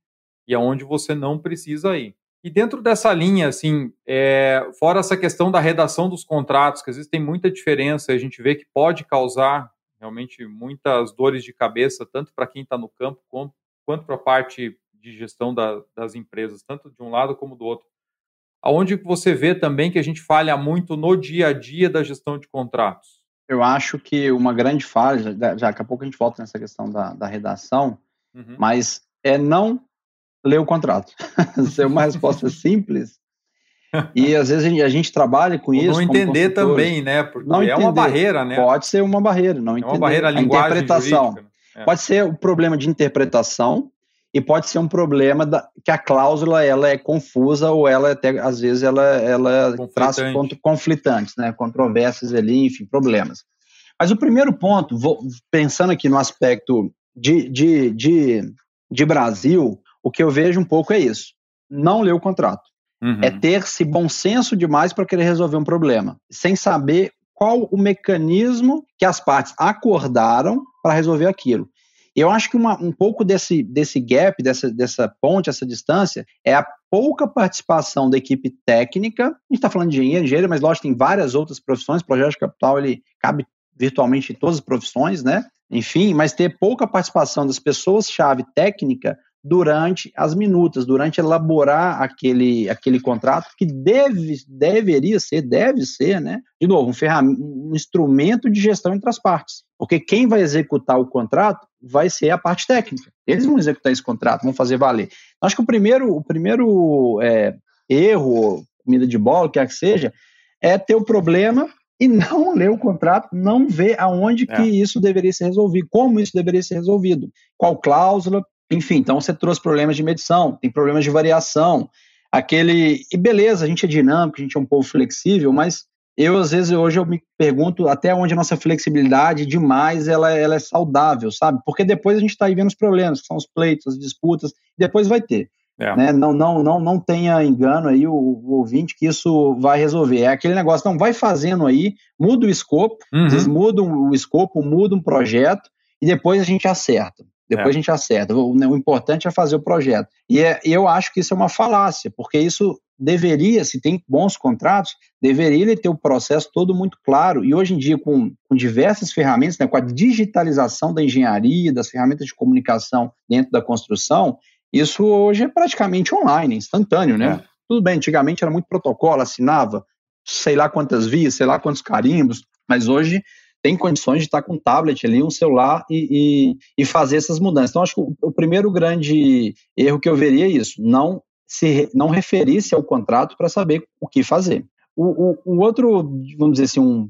e aonde você não precisa ir. E dentro dessa linha, assim, é, fora essa questão da redação dos contratos, que às vezes tem muita diferença, a gente vê que pode causar realmente muitas dores de cabeça, tanto para quem está no campo quanto, quanto para a parte de gestão da, das empresas, tanto de um lado como do outro. Aonde você vê também que a gente falha muito no dia a dia da gestão de contratos? Eu acho que uma grande falha, já, daqui a pouco a gente volta nessa questão da, da redação, uhum. mas é não ler o contrato. Isso é uma resposta simples. E às vezes a gente, a gente trabalha com isso. Não entender também, né? Porque não é entender. uma barreira, né? Pode ser uma barreira, não entender. É uma barreira a linguagem interpretação. Jurídica, né? é. Pode ser um problema de interpretação e pode ser um problema da, que a cláusula ela é confusa ou ela até às vezes ela, ela traz conflitantes, né? Controvérsias ali, enfim, problemas. Mas o primeiro ponto, vou, pensando aqui no aspecto de, de, de, de Brasil, o que eu vejo um pouco é isso. Não ler o contrato. Uhum. É ter-se bom senso demais para querer resolver um problema, sem saber qual o mecanismo que as partes acordaram para resolver aquilo. Eu acho que uma, um pouco desse, desse gap, dessa, dessa ponte, essa distância, é a pouca participação da equipe técnica. A gente está falando de engenheiro, mas lógico, tem várias outras profissões. O projeto de capital ele cabe virtualmente em todas as profissões, né? Enfim, mas ter pouca participação das pessoas-chave técnica durante as minutas, durante elaborar aquele, aquele contrato que deve, deveria ser, deve ser, né? De novo, um, um instrumento de gestão entre as partes. Porque quem vai executar o contrato vai ser a parte técnica. Eles vão executar esse contrato, vão fazer valer. Então, acho que o primeiro, o primeiro é, erro, comida de bola, quer que seja, é ter o problema e não ler o contrato, não ver aonde é. que isso deveria ser resolvido, como isso deveria ser resolvido, qual cláusula, enfim, então você trouxe problemas de medição, tem problemas de variação, aquele. E beleza, a gente é dinâmico, a gente é um povo flexível, mas eu, às vezes, hoje eu me pergunto até onde a nossa flexibilidade demais ela, ela é saudável, sabe? Porque depois a gente está aí vendo os problemas, que são os pleitos, as disputas, depois vai ter. É. Né? Não, não, não, não tenha engano aí o, o, ouvinte que isso vai resolver. É aquele negócio, não, vai fazendo aí, muda o escopo, uhum. vocês mudam o escopo, muda um projeto e depois a gente acerta. Depois é. a gente acerta. O, o, importante é fazer o projeto. E é, eu acho que isso é uma falácia, porque isso deveria, se tem bons contratos, deveria ter o processo todo muito claro. E hoje em dia, com, com diversas ferramentas, né, com a digitalização da engenharia, das ferramentas de comunicação dentro da construção, isso hoje é praticamente online, instantâneo, né? É. Tudo bem, antigamente era muito protocolo, assinava sei lá quantas vias, sei lá quantos carimbos, mas hoje tem condições de estar com um tablet ali, um celular e, e, e fazer essas mudanças. Então, acho que o, o, primeiro grande erro que eu veria é isso, não se não referir-se ao contrato para saber o que fazer. O, o, o, outro, vamos dizer assim, um,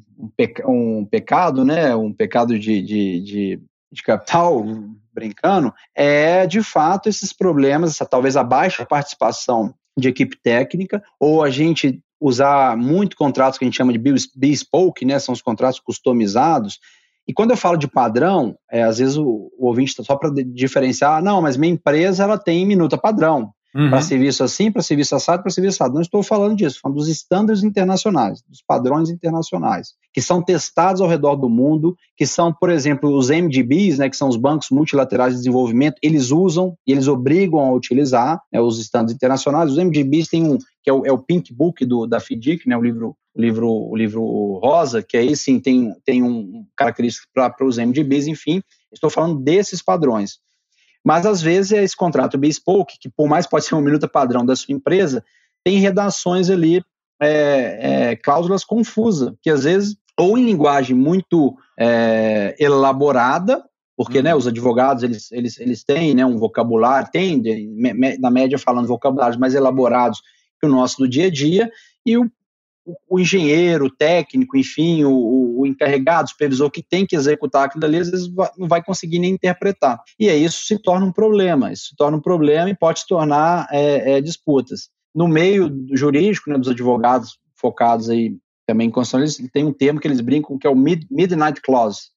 um, pecado, né, um pecado de, de, de, de capital, brincando, é de fato esses problemas, essa, talvez a baixa participação de equipe técnica, ou a gente usar muito contratos que a gente chama de bespoke, né? São os contratos customizados. E quando eu falo de padrão, é, às vezes o, o ouvinte está só para diferenciar, ah, não, mas minha empresa ela tem minuta padrão. Uhum. Para serviço assim, para serviço assado, para serviço assado. Não estou falando disso, estou falando dos estándares internacionais, dos padrões internacionais, que são testados ao redor do mundo, que são, por exemplo, os MDBs, né, que são os bancos multilaterais de desenvolvimento, eles usam e eles obrigam a utilizar né, os estándares internacionais. Os MDBs têm um, que é o, é o Pink Book do, da FDIC, né, o livro o livro, o livro rosa, que aí sim tem, tem um característico para os MDBs, enfim, estou falando desses padrões. Mas às vezes é esse contrato bespoke, que por mais pode ser uma minuta padrão da sua empresa, tem redações ali, é, é, cláusulas confusas, que às vezes, ou em linguagem muito é, elaborada, porque uhum. né, os advogados eles, eles, eles têm né, um vocabulário, têm, na média falando vocabulários mais elaborados que o nosso do dia a dia, e o o, engenheiro, o técnico, enfim, o, o, encarregado, o supervisor que tem que executar aquilo ali, às vezes não vai conseguir nem interpretar. E aí isso se torna um problema, isso se torna um problema e pode se tornar é, é, disputas. No meio jurídico, né, dos advogados focados aí também em Constituição, eles têm um termo que eles brincam que é o Midnight Clause,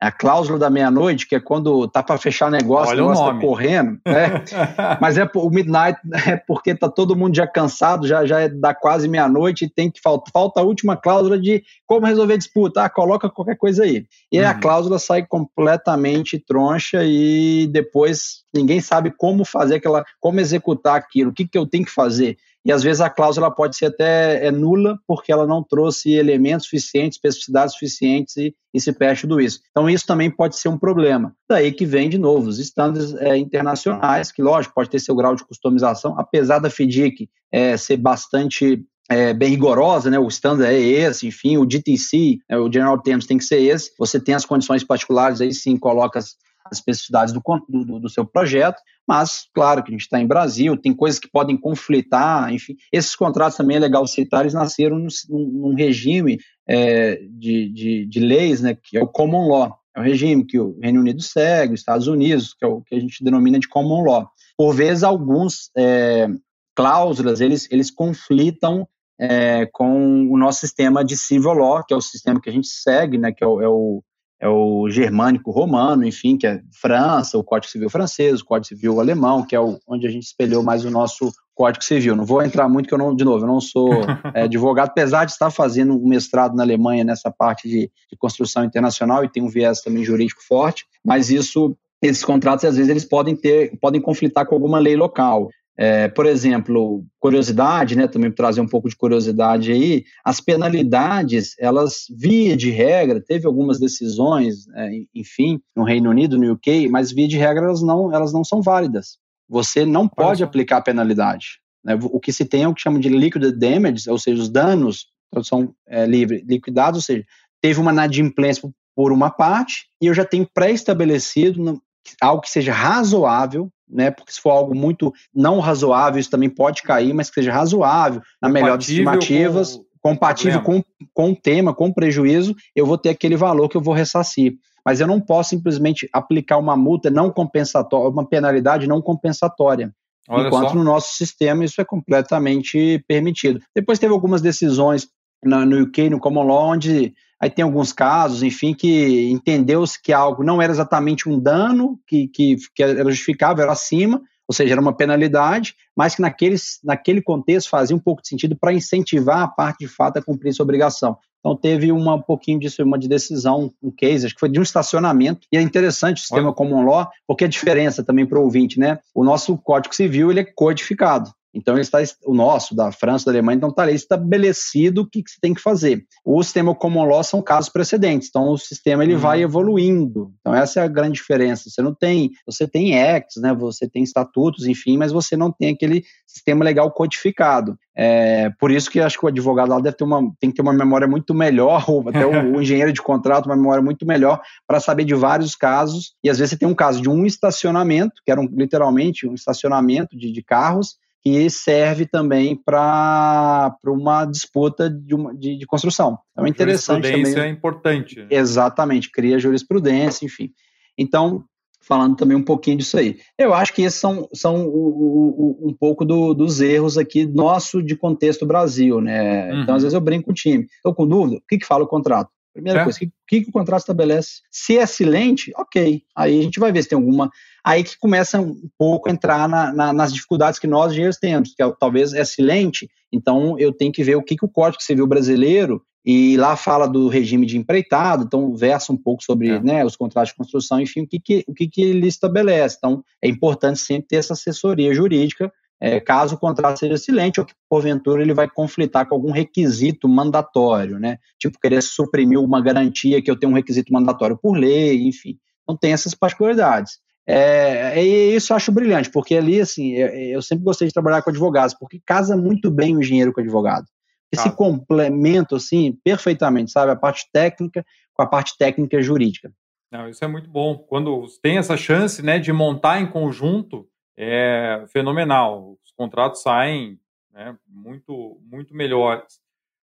a cláusula da meia-noite, que é quando tá para fechar negócio, Olha o negócio tá correndo, né? Mas é o midnight é porque tá todo mundo já cansado, já já é da quase meia-noite e tem que falta, falta a última cláusula de como resolver disputa, ah, coloca qualquer coisa aí. E aí a uhum. cláusula sai completamente troncha e depois ninguém sabe como fazer aquela, como executar aquilo, o que que eu tenho que fazer e às vezes a cláusula pode ser até é, nula porque ela não trouxe elementos suficientes, especificidades suficientes e, e, se perde tudo isso. Então isso também pode ser um problema. Daí que vem de novo os estándares é, internacionais, que lógico pode ter seu grau de customização, apesar da FDIC é, ser bastante é, bem rigorosa, né? O standard é esse, enfim, o DTC, é, o General Terms tem que ser esse. Você tem as condições particulares, aí sim coloca as especificidades do, do, do, seu projeto, mas, claro, que a gente está em Brasil, tem coisas que podem conflitar, enfim. Esses contratos também é legal citar, eles nasceram num, num regime é, de, de, de, leis, né, que é o common law. É o regime que o Reino Unido segue, os Estados Unidos, que é o que a gente denomina de common law. Por vezes, alguns é, cláusulas, eles, eles conflitam é, com o nosso sistema de civil law, que é o sistema que a gente segue, né, que é o, é o é o germânico romano, enfim, que é França, o Código Civil francês, o Código Civil alemão, que é o, onde a gente espelhou mais o nosso Código Civil. Não vou entrar muito, que eu não, de novo, eu não sou é, advogado, apesar de estar fazendo um mestrado na Alemanha nessa parte de, de construção internacional e tem um viés também jurídico forte, mas isso esses contratos às vezes eles podem ter podem conflitar com alguma lei local é, por exemplo, curiosidade, né, também trazer um pouco de curiosidade aí, as penalidades, elas, via de regra, teve algumas decisões, é, enfim, no Reino Unido, no UK, mas via de regra elas não, elas não são válidas. Você não pode aplicar a penalidade. Né? O que se tem é o que chama de liquid damages, ou seja, os danos, tradução é, livre, liquidados, ou seja, teve uma inadimplência por uma parte e eu já tenho pré-estabelecido algo que seja razoável né? Porque se for algo muito não razoável, isso também pode cair, mas que seja razoável, na melhor das estimativas, com compatível com, com o tema, com o prejuízo, eu vou ter aquele valor que eu vou ressarcir. Mas eu não posso simplesmente aplicar uma multa não compensatória, uma penalidade não compensatória. Olha enquanto só. no nosso sistema isso é completamente permitido. Depois teve algumas decisões no UK, no Common Law, onde Aí tem alguns casos, enfim, que entendeu-se que algo não era exatamente um dano, que, que, que era justificável, era acima, ou seja, era uma penalidade, mas que naquele, naquele contexto fazia um pouco de sentido para incentivar a parte de fato a cumprir sua obrigação. Então teve uma, um pouquinho disso, uma de decisão, um case, acho que foi de um estacionamento, e é interessante o sistema Olha. common law, porque a diferença também para o ouvinte, né? O nosso Código Civil ele é codificado. Então, está, o nosso, da França, da Alemanha, então está ali estabelecido o que, que se tem que fazer. O sistema common law são casos precedentes, então o sistema ele uhum. vai evoluindo. Então, essa é a grande diferença. Você não tem, você tem acts, né, você tem estatutos, enfim, mas você não tem aquele sistema legal codificado. É, por isso que acho que o advogado lá deve ter uma, tem que ter uma memória muito melhor, ou até o, o engenheiro de contrato, uma memória muito melhor, para saber de vários casos. E às vezes você tem um caso de um estacionamento, que era um, literalmente um estacionamento de, de carros, que serve também para uma disputa de, uma, de, de construção. Então é interessante jurisprudência também. é importante. Exatamente, cria jurisprudência, enfim. Então, falando também um pouquinho disso aí. Eu acho que esses são, são o, o, um pouco do, dos erros aqui nosso de contexto Brasil, né? Uhum. Então, às vezes eu brinco com o time. Estou com dúvida, o que, que fala o contrato? Primeira é. coisa, o que, que, o contrato estabelece? Se é silente, ok. Aí a gente vai ver se tem alguma. Aí que começa um pouco a entrar na, na, nas dificuldades que nós engenheiros temos, que é, talvez é silente, então eu tenho que ver o que, que o Código Civil brasileiro, e lá fala do regime de empreitado, então versa um pouco sobre é. né, os contratos de construção, enfim, o que, que, o que, que ele estabelece. Então é importante sempre ter essa assessoria jurídica é, caso o contrato seja silente ou que, porventura, ele vai conflitar com algum requisito mandatório, né? Tipo, querer suprimir uma garantia que eu tenho um requisito mandatório por lei, enfim. Então, tem essas particularidades. É, e isso eu acho brilhante, porque ali, assim, eu, eu, sempre gostei de trabalhar com advogados, porque casa muito bem o engenheiro com o advogado. Esse complemento, assim, perfeitamente, sabe? A parte técnica com a parte técnica jurídica. Não, isso é muito bom. Quando tem essa chance, né, de montar em conjunto, é fenomenal. Os contratos saem né, muito, muito melhores.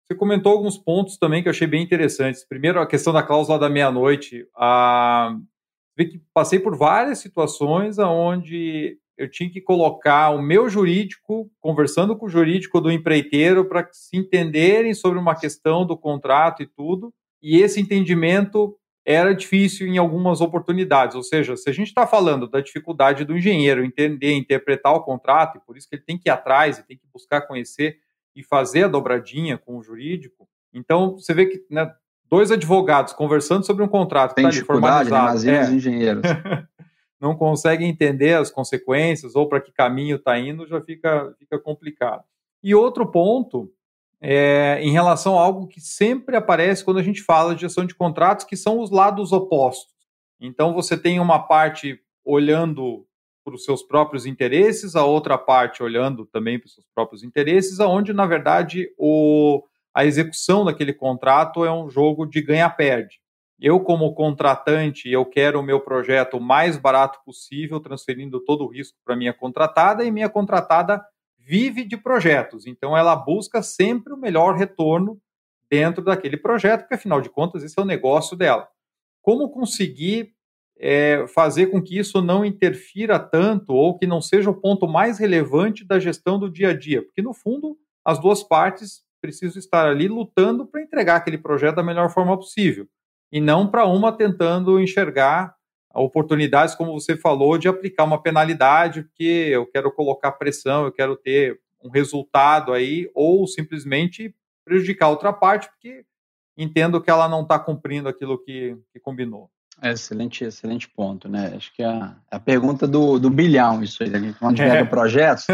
Você comentou alguns pontos também que eu achei bem interessantes. Primeiro, a questão da cláusula da meia-noite. A... que passei por várias situações onde eu tinha que colocar o meu jurídico conversando com o jurídico do empreiteiro para se entenderem sobre uma questão do contrato e tudo. E esse entendimento era difícil em algumas oportunidades. Ou seja, se a gente está falando da dificuldade do engenheiro entender, interpretar o contrato, e por isso que ele tem que ir atrás e tem que buscar conhecer e fazer a dobradinha com o jurídico, então você vê que né, dois advogados conversando sobre um contrato tem que está ali formalizado. Né? É. engenheiros. não conseguem entender as consequências ou para que caminho está indo, já fica, fica complicado. E outro ponto é em relação a algo que sempre aparece quando a gente fala de gestão de contratos, que são os lados opostos. Então, você tem uma parte olhando para os seus próprios interesses, a outra parte olhando também para os seus próprios interesses, aonde, na verdade, o, a execução daquele contrato é um jogo de ganha-perde eu, como contratante, eu quero o meu projeto o mais barato possível, transferindo todo o risco para minha contratada, e minha contratada vive de projetos. Então, ela busca sempre o melhor retorno dentro daquele projeto, porque, afinal de contas, esse é o negócio dela. Como conseguir é, fazer com que isso não interfira tanto ou que não seja o ponto mais relevante da gestão do dia a dia? Porque, no fundo, as duas partes precisam estar ali lutando para entregar aquele projeto da melhor forma possível e não para uma tentando enxergar oportunidades, como você falou, de aplicar uma penalidade, porque eu quero colocar pressão, eu quero ter um resultado aí, ou simplesmente prejudicar outra parte, porque entendo que ela não está cumprindo aquilo que, que combinou. É, excelente, excelente ponto, né? Acho que é a, é a pergunta do, do bilhão, isso aí, a gente é. projetos.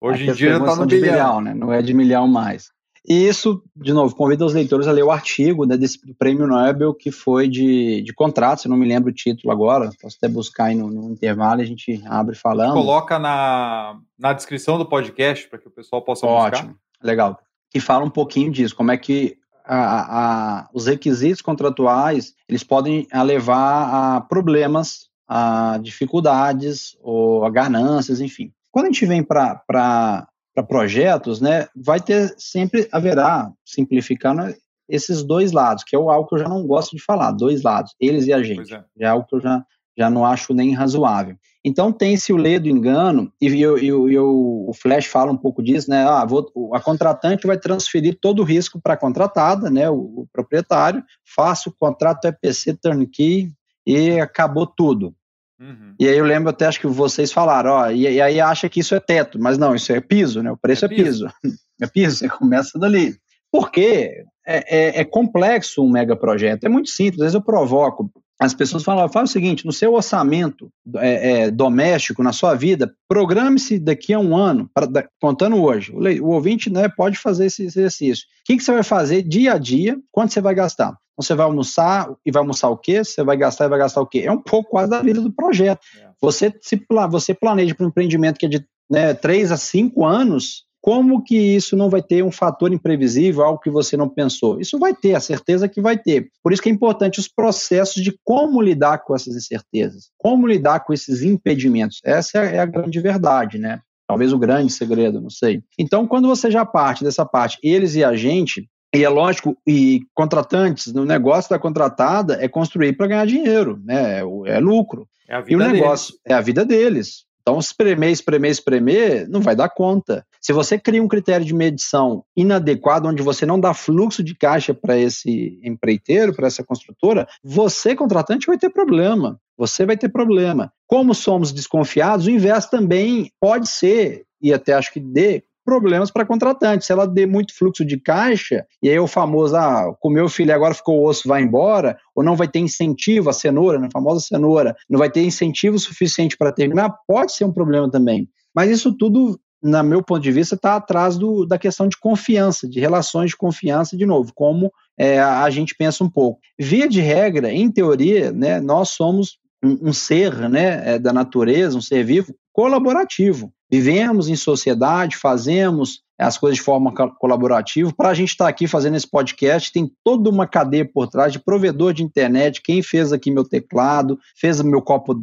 Hoje em dia está no bilhão. bilhão, né? Não é de milhão mais. E isso, de novo, convido os leitores a ler o artigo né, desse prêmio Nobel que foi de, de contrato, se não me lembro o título agora, posso até buscar aí no, no intervalo e a gente abre falando. Coloca na, na descrição do podcast para que o pessoal possa Ótimo, buscar. Ótimo, legal. Que fala um pouquinho disso, como é que a, a, os requisitos contratuais eles podem levar a problemas, a dificuldades ou a ganâncias, enfim. Quando a gente vem para para projetos, né, vai ter sempre haverá, simplificando, esses dois lados, que é algo que eu já não gosto de falar, dois lados, eles e a gente. É. é algo que eu já, já não acho nem razoável. Então tem-se o ledo engano, e, eu, eu, eu, o Flash fala um pouco disso, né? Ah, vou, a contratante vai transferir todo o risco para a contratada, né? O, o proprietário, faça o contrato EPC turnkey e acabou tudo. Uhum. E aí eu lembro até, acho que vocês falaram, ó, e, e, aí acha que isso é teto, mas não, isso é piso, né? O preço é, é piso. piso. é piso, você começa dali. Porque é, é, é, complexo um mega projeto, é muito simples, às vezes eu provoco. As pessoas falam, fala o seguinte, no seu orçamento é, é doméstico, na sua vida, programe-se daqui a um ano, pra, da, contando hoje. O, o, ouvinte né, pode fazer esse exercício. O que, que você vai fazer dia a dia, quanto você vai gastar? Você vai almoçar e vai almoçar o quê? Você vai gastar e vai gastar o quê? É um pouco quase da vida do projeto. É. Você, se, você planeja para um empreendimento que é de né, 3 a 5 anos, como que isso não vai ter um fator imprevisível, algo que você não pensou? Isso vai ter, a certeza que vai ter. Por isso que é importante os processos de como lidar com essas incertezas, como lidar com esses impedimentos. Essa é a grande verdade, né? Talvez o grande segredo, não sei. Então, quando você já parte dessa parte, eles e a gente, e é lógico, e contratantes, no negócio da contratada é construir para ganhar dinheiro, né? É, é lucro. É e o negócio deles. é a vida deles. Então, espremer, espremer, espremer, não vai dar conta. Se você cria um critério de medição inadequado, onde você não dá fluxo de caixa para esse empreiteiro, para essa construtora, você, contratante, vai ter problema. Você vai ter problema. Como somos desconfiados, o inverso também pode ser, e até acho que dê, problemas para contratante. Se ela der muito fluxo de caixa, e aí o famoso, ah, comeu o filho agora ficou o osso, vai embora, ou não vai ter incentivo, a cenoura, né, a famosa cenoura, não vai ter incentivo suficiente para terminar, pode ser um problema também. Mas isso tudo, na meu ponto de vista, está atrás do, da questão de confiança, de relações de confiança, de novo, como é, a gente pensa um pouco. Via de regra, em teoria, né, nós somos um, um ser né, é, da natureza, um ser vivo, colaborativo. Vivemos em sociedade, fazemos as coisas de forma colaborativa. Para a gente estar tá aqui fazendo esse podcast, tem toda uma cadeia por trás de provedor de internet, quem fez aqui meu teclado, fez meu copo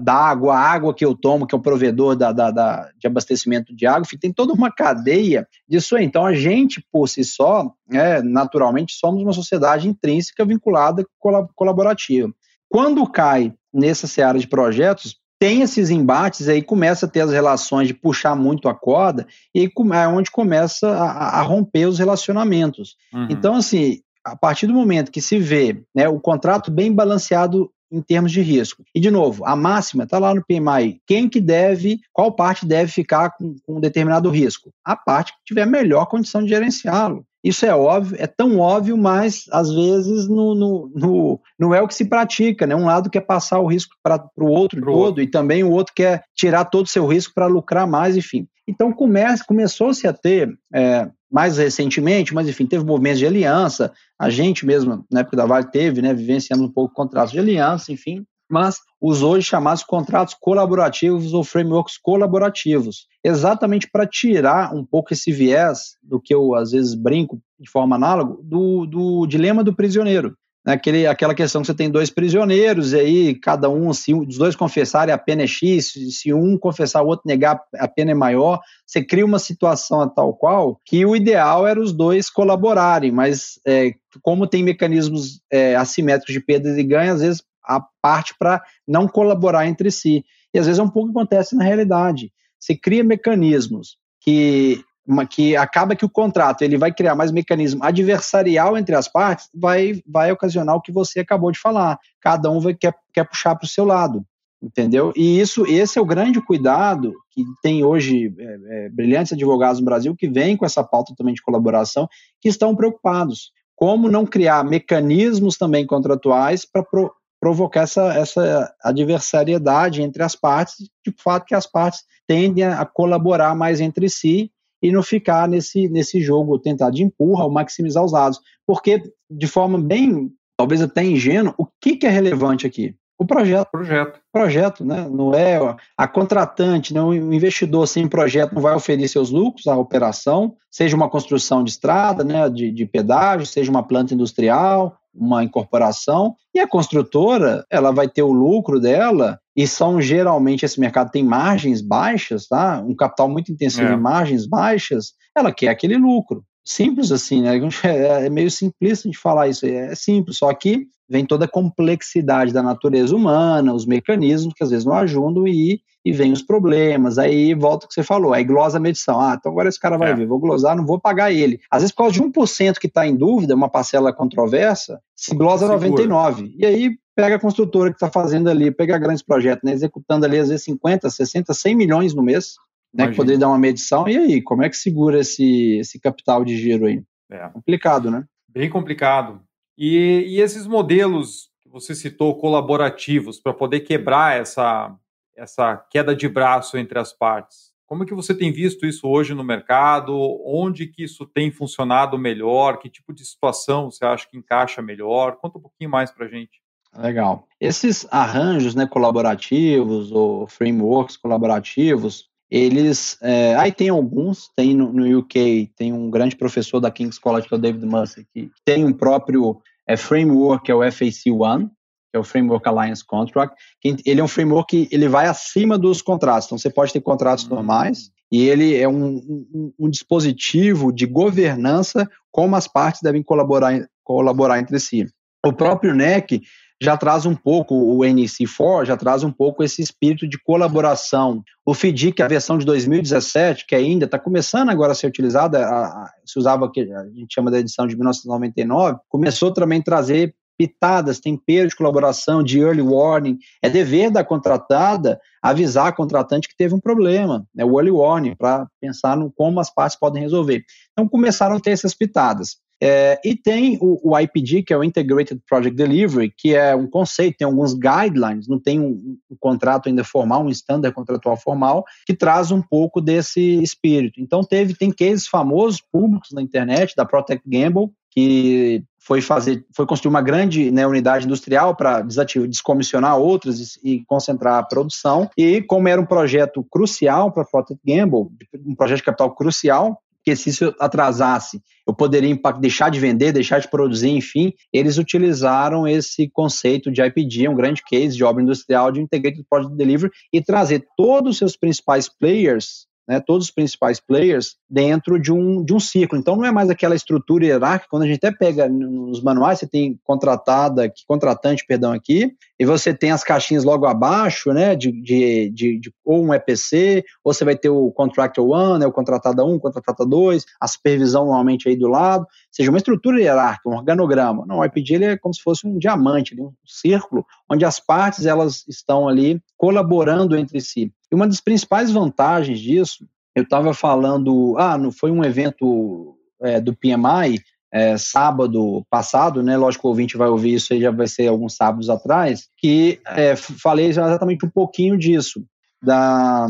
d'água, a água que eu tomo, que é o provedor da, da, da, de abastecimento de água, enfim, tem toda uma cadeia disso aí. Então, a gente, por si só, é, naturalmente, somos uma sociedade intrínseca vinculada colaborativa. Quando cai nessa seara de projetos, tem esses embates, aí começa a ter as relações de puxar muito a corda, e é onde começa a, a romper os relacionamentos. Uhum. Então, assim, a partir do momento que se vê né, o contrato bem balanceado em termos de risco. E, de novo, a máxima está lá no PMI. Quem que deve, qual parte deve ficar com, com um determinado risco? A parte que tiver melhor condição de gerenciá-lo. Isso é óbvio, é tão óbvio, mas às vezes no, no, no, não é o que se pratica, né? Um lado quer passar o risco para o outro pro todo, outro. e também o outro quer tirar todo o seu risco para lucrar mais, enfim. Então começou-se a ter, é, mais recentemente, mas enfim, teve movimentos de aliança, a gente mesmo, na época da Vale, teve, né? Vivenciamos um pouco contratos de aliança, enfim mas os hoje chamados contratos colaborativos ou frameworks colaborativos, exatamente para tirar um pouco esse viés do que eu às vezes brinco de forma análoga do, do dilema do prisioneiro. Né? Aquele, aquela questão que você tem dois prisioneiros, e aí cada um, se os dois confessarem, a pena é X, se um confessar, o outro negar, a pena é maior. Você cria uma situação tal qual que o ideal era os dois colaborarem, mas é, como tem mecanismos é, assimétricos de perdas e ganhos, às vezes a parte para não colaborar entre si. E às vezes é um pouco que acontece na realidade. Você cria mecanismos que que acaba que o contrato ele vai criar mais mecanismo adversarial entre as partes, vai, vai ocasionar o que você acabou de falar. Cada um vai, quer, quer puxar para o seu lado, entendeu? E isso, esse é o grande cuidado que tem hoje é, é, brilhantes advogados no Brasil que vêm com essa pauta também de colaboração, que estão preocupados. Como não criar mecanismos também contratuais para provocar essa, essa adversariedade entre as partes, de fato que as partes tendem a colaborar mais entre si e não ficar nesse, nesse jogo, tentar de empurra ou maximizar os lados. Porque, de forma bem, talvez até ingênua, o que, que é relevante aqui? O projeto. Projeto. Projeto, né? Não é a contratante, não, né? o investidor sem projeto não vai oferecer seus lucros à operação, seja uma construção de estrada, né, de, de pedágio, seja uma planta industrial, uma incorporação, e a construtora, ela vai ter o lucro dela, e são geralmente, esse mercado tem margens baixas, tá? Um capital muito intensivo é. em margens baixas, ela quer aquele lucro. Simples assim, né? É meio simplista de falar isso, é simples, só que vem toda a complexidade da natureza humana, os mecanismos que às vezes não ajudam e, e vem os problemas. Aí volta o que você falou, aí glosa a medição. Ah, então agora esse cara vai é. vir, vou glosar, não vou pagar ele. Às vezes, por causa de 1% que está em dúvida, uma parcela controversa, se glosa Segura. 99. E aí pega a construtora que está fazendo ali, pega grandes projetos, né, executando ali às vezes 50, 60, 100 milhões no mês, né, que poderia dar uma medição. E aí, como é que segura esse, esse capital de giro aí? É. Complicado, né? Bem complicado. E, e esses modelos que você citou colaborativos para poder quebrar essa, essa queda de braço entre as partes. Como é que você tem visto isso hoje no mercado? Onde que isso tem funcionado melhor? Que tipo de situação você acha que encaixa melhor? Conta um pouquinho mais para a gente. Legal. Esses arranjos né, colaborativos ou frameworks colaborativos, eles. É, aí tem alguns, tem no, no, UK, tem um grande professor da King's College, que é o David Mussey, que tem um próprio é, framework, que é o FAC1, que é o Framework Alliance Contract. Que ele é um framework que ele vai acima dos contratos. Então, você pode ter contratos uhum. normais, e ele é um, um, um, dispositivo de governança como as partes devem colaborar, colaborar entre si. O próprio NEC já traz um pouco, o NC4 já traz um pouco esse espírito de colaboração. O FDIC, a versão de 2017, que ainda está começando agora a ser utilizada, a, a, se usava, que a gente chama da edição de 1999, começou também a trazer pitadas, temperos de colaboração, de early warning. É dever da contratada avisar a contratante que teve um problema, né, o early warning, para pensar no como as partes podem resolver. Então começaram a ter essas pitadas. É, e tem o, o, IPD, que é o Integrated Project Delivery, que é um conceito, tem alguns guidelines, não tem um, um contrato ainda formal, um standard contratual formal, que traz um pouco desse espírito. Então teve, tem cases famosos, públicos na internet, da Protect Gamble, que foi fazer, foi construir uma grande né, unidade industrial para descomissionar outras e, e, concentrar a produção. E como era um projeto crucial para a Procter Gamble, um projeto de capital crucial, que se isso atrasasse, eu poderia deixar de vender, deixar de produzir, enfim, eles utilizaram esse conceito de IPD, um grande case de obra industrial de Integrated Project Delivery, e trazer todos os seus principais players né, todos os principais players dentro de um, de um ciclo. Então não é mais aquela estrutura hierárquica, quando a gente até pega nos manuais, você tem contratada, contratante, perdão, aqui, e você tem as caixinhas logo abaixo, né, de, de, de, de ou um EPC, ou você vai ter o Contractor 1, né, o contratada 1, o contratada 2, a supervisão normalmente aí do lado, seja, uma estrutura hierárquica, um organograma. Não, o IPG ele é como se fosse um diamante, um círculo, onde as partes elas estão ali colaborando entre si. E uma das principais vantagens disso, eu estava falando, ah, não foi um evento é, do PMI, é, sábado passado, né? Lógico o ouvinte vai ouvir isso aí, já vai ser alguns sábados atrás, que é, falei exatamente um pouquinho disso, da,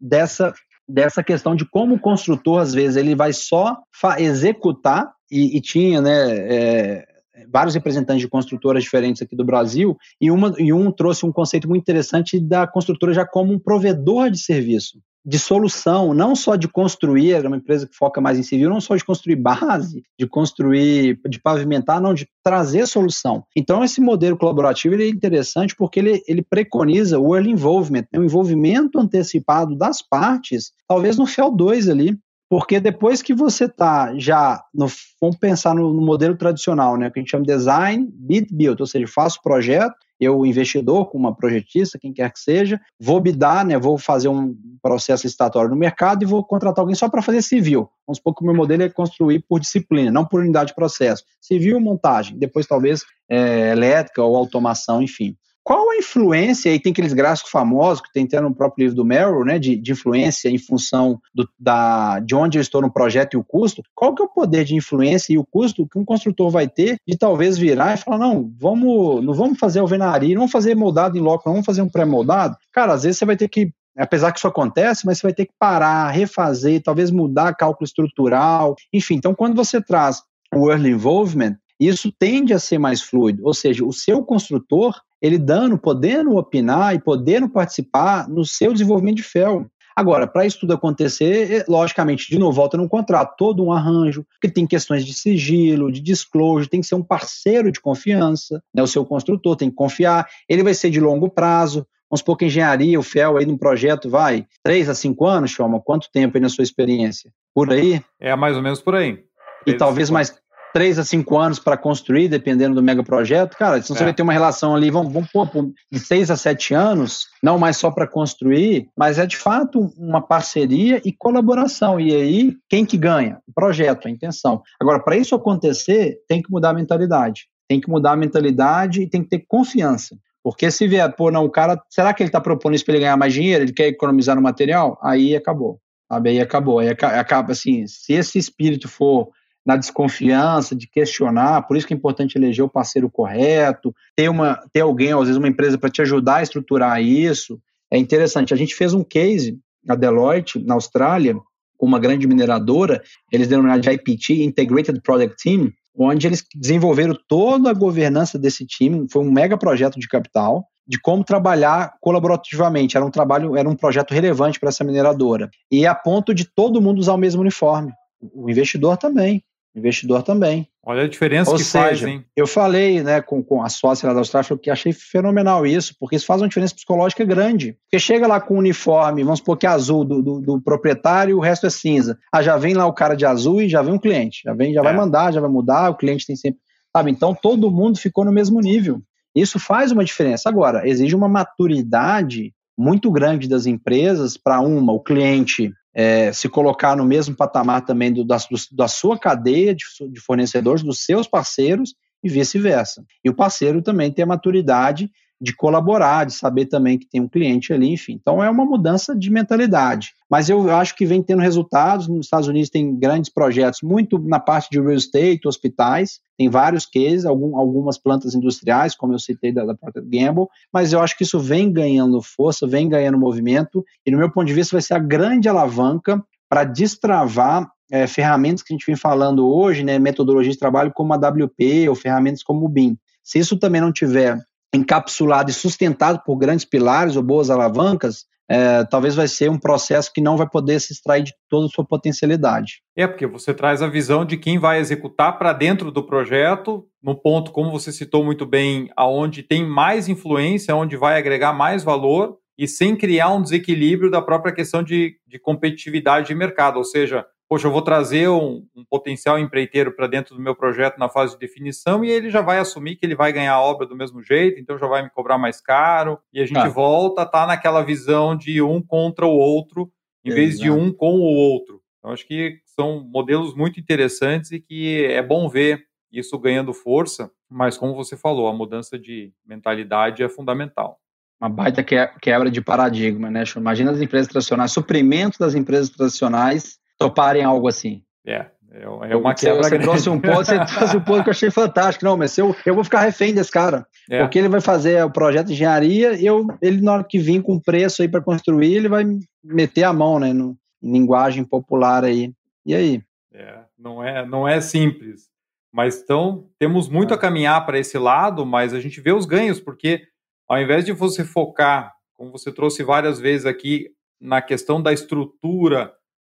dessa, dessa questão de como o construtor, às vezes, ele vai só executar, e, e tinha, né? É, vários representantes de construtoras diferentes aqui do Brasil, e, uma, e um trouxe um conceito muito interessante da construtora já como um provedor de serviço, de solução, não só de construir, era uma empresa que foca mais em civil, não só de construir base, de construir, de pavimentar, não, de trazer solução. Então, esse modelo colaborativo ele é interessante porque ele, ele preconiza o early involvement, né, o envolvimento antecipado das partes, talvez no FEL 2 ali, porque depois que você está já, no, vamos pensar no, no, modelo tradicional, né, que a gente chama de design, bid, build, ou seja, faço projeto, eu investidor, com uma projetista, quem quer que seja, vou bidar, né, vou fazer um processo licitatório no mercado e vou contratar alguém só para fazer civil. Vamos supor que o meu modelo é construir por disciplina, não por unidade de processo. Civil, montagem, depois talvez é, elétrica ou automação, enfim. Qual a influência, e tem aqueles gráficos famosos que tem até no próprio livro do Merrill, né, de, de influência em função do, da, de onde eu estou no projeto e o custo, qual que é o poder de influência e o custo que um construtor vai ter de talvez virar e falar, não, vamos, não vamos fazer alvenaria, não vamos fazer moldado em loco, não vamos fazer um pré-moldado? Cara, às vezes você vai ter que apesar que isso acontece, mas você vai ter que parar, refazer, talvez mudar cálculo estrutural, enfim. Então, quando você traz o early involvement, isso tende a ser mais fluido, ou seja, o seu construtor ele dando, podendo opinar e podendo participar no seu desenvolvimento de FEL. Agora, para isso tudo acontecer, é, logicamente, de novo, volta num contrato, todo um arranjo, que tem questões de sigilo, de disclosure, tem que ser um parceiro de confiança, né? o seu construtor tem que confiar, ele vai ser de longo prazo, Vamos supor que a engenharia, o FEL aí num projeto vai três a cinco anos, Chama, quanto tempo aí na sua experiência? Por aí? É mais ou menos por aí. E talvez mais, três a cinco anos para construir, dependendo do megaprojeto, cara, senão é. você vai ter uma relação ali, vamos, vamos pôr, de seis a sete anos, não mais só para construir, mas é de fato uma parceria e colaboração. E aí, quem que ganha? O projeto, a intenção. Agora, para isso acontecer, tem que mudar a mentalidade. Tem que mudar a mentalidade e tem que ter confiança. Porque se vier, pô, não, o cara, será que ele está propondo isso para ele ganhar mais dinheiro? Ele quer economizar no material? Aí acabou. Sabe? Aí acabou. Aí acaba assim, se esse espírito for na desconfiança, de questionar, por isso que é importante eleger o parceiro correto, ter, uma, ter alguém, às vezes uma empresa para te ajudar a estruturar isso. É interessante. A gente fez um case, a Deloitte, na Austrália, com uma grande mineradora, eles denominaram de IPT, Integrated Product Team, onde eles desenvolveram toda a governança desse time, foi um mega projeto de capital, de como trabalhar colaborativamente. Era um trabalho, era um projeto relevante para essa mineradora. E a ponto de todo mundo usar o mesmo uniforme. O investidor também investidor também. Olha a diferença Ou que seja, faz, hein? Eu falei né, com, com a sócia da Austrália que achei fenomenal isso, porque isso faz uma diferença psicológica grande. Porque chega lá com o uniforme, vamos supor que é azul do, do, do, proprietário e o resto é cinza. Ah, já vem lá o cara de azul e já vem um cliente. Já vem, já é. vai mandar, já vai mudar, o cliente tem sempre. Sabe? Então todo mundo ficou no mesmo nível. Isso faz uma diferença. Agora, exige uma maturidade muito grande das empresas para uma, o cliente é, se colocar no mesmo patamar também do, da, do, da sua cadeia de, de fornecedores, dos seus parceiros e vice-versa. E o parceiro também tem a maturidade de colaborar, de saber também que tem um cliente ali, enfim. Então é uma mudança de mentalidade. Mas eu acho que vem tendo resultados. Nos Estados Unidos tem grandes projetos, muito na parte de real estate, hospitais, tem vários cases, algum, algumas plantas industriais, como eu citei da, da Procter Gamble, mas eu acho que isso vem ganhando força, vem ganhando movimento, e no meu ponto de vista vai ser a grande alavanca para destravar é, ferramentas que a gente vem falando hoje, né, metodologias de trabalho como a WP ou ferramentas como o BIM. Se isso também não tiver encapsulado e sustentado por grandes pilares ou boas alavancas, é, talvez vai ser um processo que não vai poder se extrair de toda a sua potencialidade. É, porque você traz a visão de quem vai executar para dentro do projeto, no ponto, como você citou muito bem, aonde tem mais influência, onde vai agregar mais valor, e sem criar um desequilíbrio da própria questão de, de competitividade de mercado, ou seja, poxa, eu vou trazer um, um potencial empreiteiro para dentro do meu projeto na fase de definição e ele já vai assumir que ele vai ganhar a obra do mesmo jeito, então já vai me cobrar mais caro e a gente ah. volta a tá naquela visão de um contra o outro em Exato. vez de um com o outro. Então acho que são modelos muito interessantes e que é bom ver isso ganhando força, mas como você falou, a mudança de mentalidade é fundamental uma baita quebra de paradigma, né? Imagina as empresas tradicionais, suprimento das empresas tradicionais toparem algo assim. É, é, é uma quebra você, trouxe um ponto, você trouxe um ponto que eu achei fantástico. Não, mas eu, eu vou ficar refém desse cara. É. Porque ele vai fazer o projeto de engenharia e eu, ele, na hora que vir com preço aí para construir, ele vai meter a mão, né? No, em linguagem popular aí. E aí? É, não é, não é simples. Mas então, temos muito a caminhar para esse lado, mas a gente vê os ganhos, porque ao invés de você focar, como você trouxe várias vezes aqui, na questão da estrutura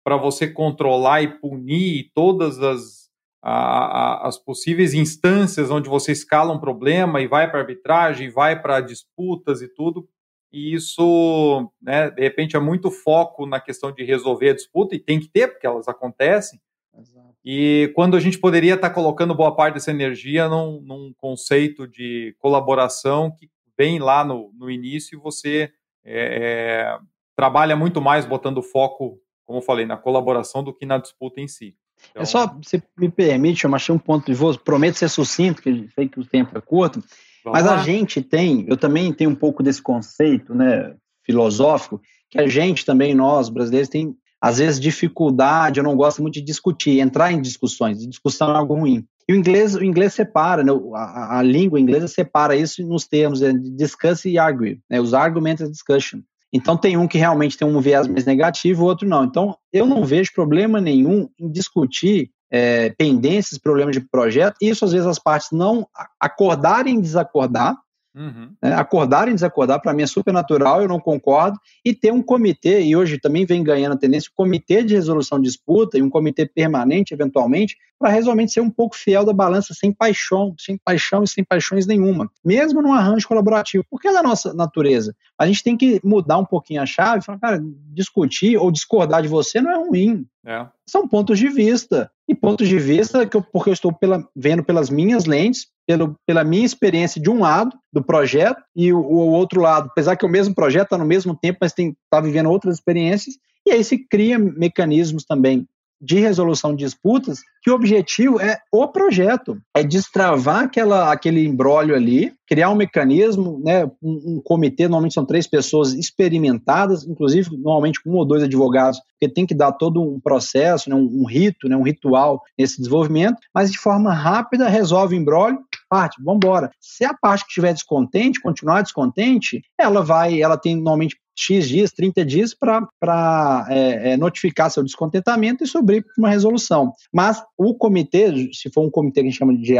para você controlar e punir todas as, a, a, as possíveis instâncias onde você escala um problema e vai para arbitragem, vai para disputas e tudo. E isso, né, de repente, é muito foco na questão de resolver a disputa, e tem que ter, porque elas acontecem. Exato. E quando a gente poderia estar colocando boa parte dessa energia num, num conceito de colaboração que vem lá no, no início, você é, é trabalha muito mais botando foco como eu falei, na colaboração do que na disputa em si. Então... É só, se me permite, eu achei um ponto de voo, prometo ser sucinto, que sei que o tempo é curto, Vamos mas lá. a gente tem, eu também tenho um pouco desse conceito, né, filosófico, que a gente também, nós, brasileiros, tem às vezes dificuldade, eu não gosto muito de discutir, entrar em discussões, discussão é algo ruim. E o inglês, o inglês separa, né, a, a língua inglesa separa isso nos termos de discuss e argue, né, os argumentos discussion. Então tem um que realmente tem um viés mais negativo, o outro não. Então eu não vejo problema nenhum em discutir é, pendências, problemas de projeto. Isso às vezes as partes não acordarem em desacordar, Uhum. Né? Acordar e desacordar, para mim, é super natural, eu não concordo. E ter um comitê, e hoje também vem ganhando a tendência, um comitê de resolução de disputa e um comitê permanente, eventualmente, para realmente ser um pouco fiel da balança, sem paixão, sem paixão e sem paixões nenhuma. Mesmo num arranjo colaborativo, porque é da nossa natureza. A gente tem que mudar um pouquinho a chave falar, cara, discutir ou discordar de você não é ruim. É. São pontos de vista. E pontos de vista que eu, porque eu estou pela, vendo pelas minhas lentes, pelo, pela minha experiência de um lado do projeto e o, o outro lado, apesar que o mesmo projeto está no mesmo tempo, mas está vivendo outras experiências, e aí se cria mecanismos também de resolução de disputas, que o objetivo é o projeto, é destravar aquela, aquele embrólio ali, criar um mecanismo, né, um, um, comitê, normalmente são três pessoas experimentadas, inclusive normalmente um ou dois advogados, porque tem que dar todo um processo, né, um, um rito, né, um ritual nesse desenvolvimento, mas de forma rápida resolve o embrólio, parte, vamos embora. Se a parte que estiver descontente, continuar descontente, ela vai, ela tem normalmente X dias, 30 dias para é, é, notificar seu descontentamento e subir para uma resolução. Mas o comitê, se for um comitê que a gente chama de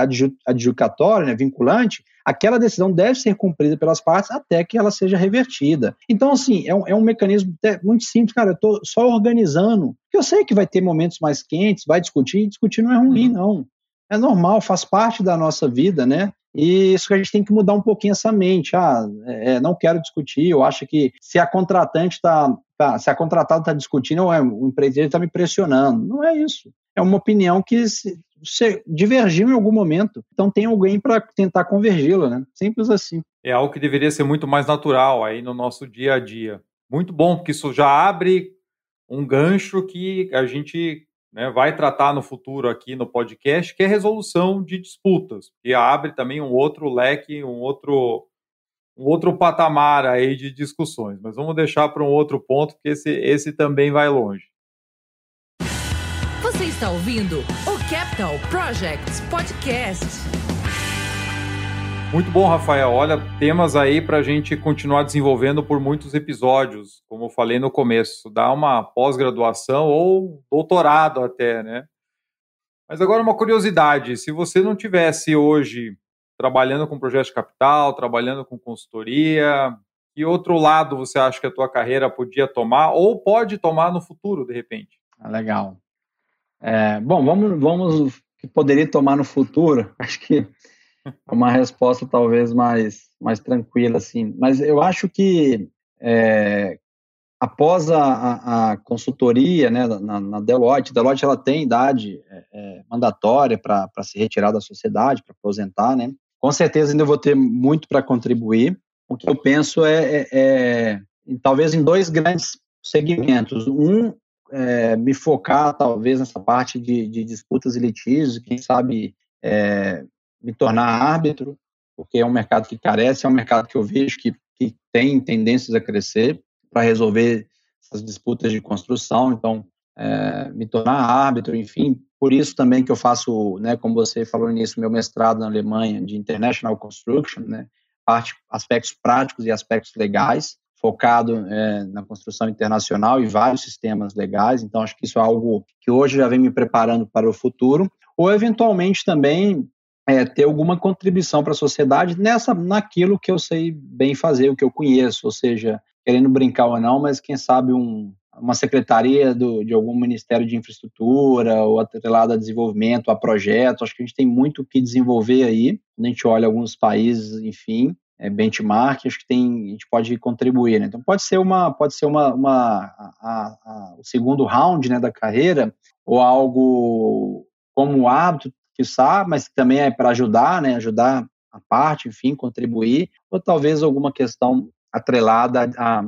adjudicatório, né, vinculante, aquela decisão deve ser cumprida pelas partes até que ela seja revertida. Então, assim, é um, é um mecanismo muito simples, cara, eu estou só organizando, eu sei que vai ter momentos mais quentes, vai discutir, discutir não é ruim, uhum. não. É normal, faz parte da nossa vida, né? E isso que a gente tem que mudar um pouquinho essa mente. Ah, é, não quero discutir, eu acho que se a contratante está. Tá, se a contratada está discutindo, ou é, o empreiteiro está me pressionando. Não é isso. É uma opinião que se, se divergiu em algum momento. Então tem alguém para tentar convergi-la, né? Simples assim. É algo que deveria ser muito mais natural aí no nosso dia a dia. Muito bom, porque isso já abre um gancho que a gente né, vai tratar no futuro aqui no podcast, que é resolução de disputas, e abre também um outro leque, um outro um outro patamar aí de discussões, mas vamos deixar para um outro ponto, porque esse, esse também vai longe. Você está ouvindo o Capital Projects Podcast. Muito bom, Rafael. Olha, temas aí para a gente continuar desenvolvendo por muitos episódios, como eu falei no começo, dá uma pós-graduação ou doutorado até, né? Mas agora uma curiosidade: se você não tivesse hoje trabalhando com projeto de capital, trabalhando com consultoria, que outro lado você acha que a tua carreira podia tomar ou pode tomar no futuro, de repente? Ah, legal. É, bom, vamos, vamos que poderia tomar no futuro. Acho que uma resposta talvez mais, mais tranquila, assim. Mas eu acho que é, após a, a, consultoria né, na, na, Deloitte, Deloitte ela tem idade é, é mandatória para se retirar da sociedade, para aposentar, né? Com certeza ainda vou ter muito para contribuir. O que eu penso é, é, é, talvez em dois grandes segmentos. Um, é, me focar talvez nessa parte de, de disputas e litígios, quem sabe é, me tornar árbitro, porque é um mercado que carece, é um mercado que eu vejo que, que tem tendências a crescer para resolver essas disputas de construção, então é, me tornar árbitro, enfim, por isso também que eu faço, né, como você falou nisso, meu mestrado na Alemanha de International Construction, né, parte aspectos práticos e aspectos legais, focado é, na construção internacional e vários sistemas legais. Então acho que isso é algo que hoje já vem me preparando para o futuro. Ou eventualmente também é, ter alguma contribuição para a sociedade nessa, naquilo que eu sei bem fazer, o que eu conheço, ou seja, querendo brincar ou não, mas quem sabe um, uma secretaria do, de algum ministério de infraestrutura ou atrelada a desenvolvimento, a projetos. Acho que a gente tem muito que desenvolver aí. Quando a gente olha alguns países, enfim, é, benchmark, acho que tem, a gente pode contribuir. Né? Então pode ser uma, pode ser uma, uma a, a, o segundo round né, da carreira ou algo como hábito, que sabe, mas também é para ajudar, né, ajudar a parte, enfim, contribuir, ou talvez alguma questão atrelada a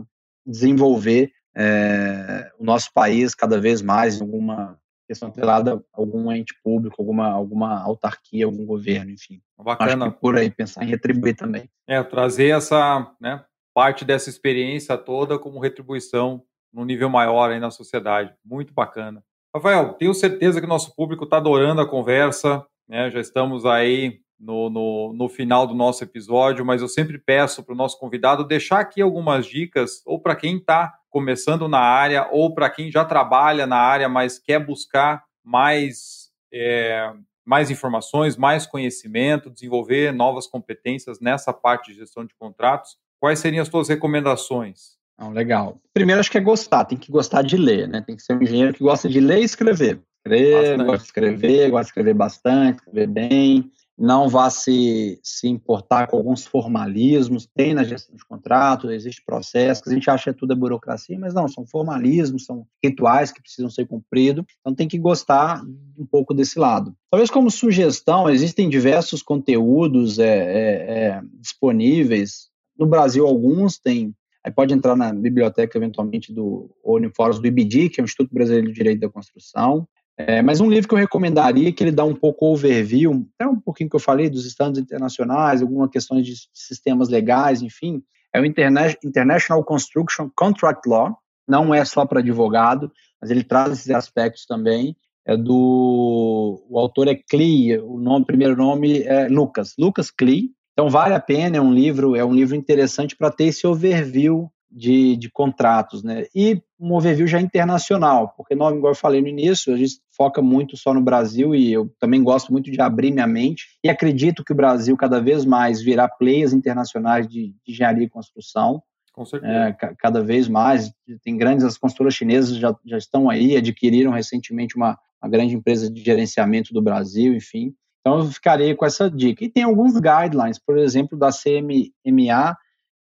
desenvolver é, o nosso país cada vez mais alguma questão atrelada a algum ente público, alguma, alguma autarquia, algum governo, enfim. Bacana. Acho que por aí, pensar em retribuir também. É, trazer essa né, parte dessa experiência toda como retribuição no nível maior aí na sociedade. Muito bacana. Rafael, tenho certeza que o nosso público está adorando a conversa, né? já estamos aí no, no, no, final do nosso episódio, mas eu sempre peço para o nosso convidado deixar aqui algumas dicas, ou para quem está começando na área, ou para quem já trabalha na área, mas quer buscar mais, é, mais informações, mais conhecimento, desenvolver novas competências nessa parte de gestão de contratos. Quais seriam as suas recomendações? Não, legal. Primeiro, acho que é gostar, tem que gostar de ler, né? Tem que ser um engenheiro que gosta de ler e escrever. Escrever, gosta de escrever, gosta de escrever bastante, escrever bem, não vá se, se importar com alguns formalismos, tem na gestão de contrato, existe processo, que a gente acha que tudo é burocracia, mas não, são formalismos, são rituais que precisam ser cumpridos, então tem que gostar um pouco desse lado. Talvez como sugestão, existem diversos conteúdos é, é, é, disponíveis, no Brasil alguns tem, aí pode entrar na biblioteca eventualmente do Uniforos do IBD, que é o Instituto Brasileiro de Direito da Construção, é, mas um livro que eu recomendaria, que ele dá um pouco overview, até um pouquinho que eu falei dos standards internacionais, algumas questões de sistemas legais, enfim, é o International Construction Contract Law, não é só para advogado, mas ele traz esses aspectos também. É do o autor é Klee, o nome, primeiro nome é Lucas, Lucas Klee. Então vale a pena, é um livro, é um livro interessante para ter esse overview de, de contratos, né? E um overview já internacional, porque, não, igual eu falei no início, a gente foca muito só no Brasil e eu também gosto muito de abrir minha mente e acredito que o Brasil cada vez mais virá players internacionais de, de engenharia e construção. Com certeza. É, cada vez mais, tem grandes, as construtoras chinesas já, já estão aí, adquiriram recentemente uma, uma grande empresa de gerenciamento do Brasil, enfim. Então, eu ficarei com essa dica. E tem alguns guidelines, por exemplo, da CMMA,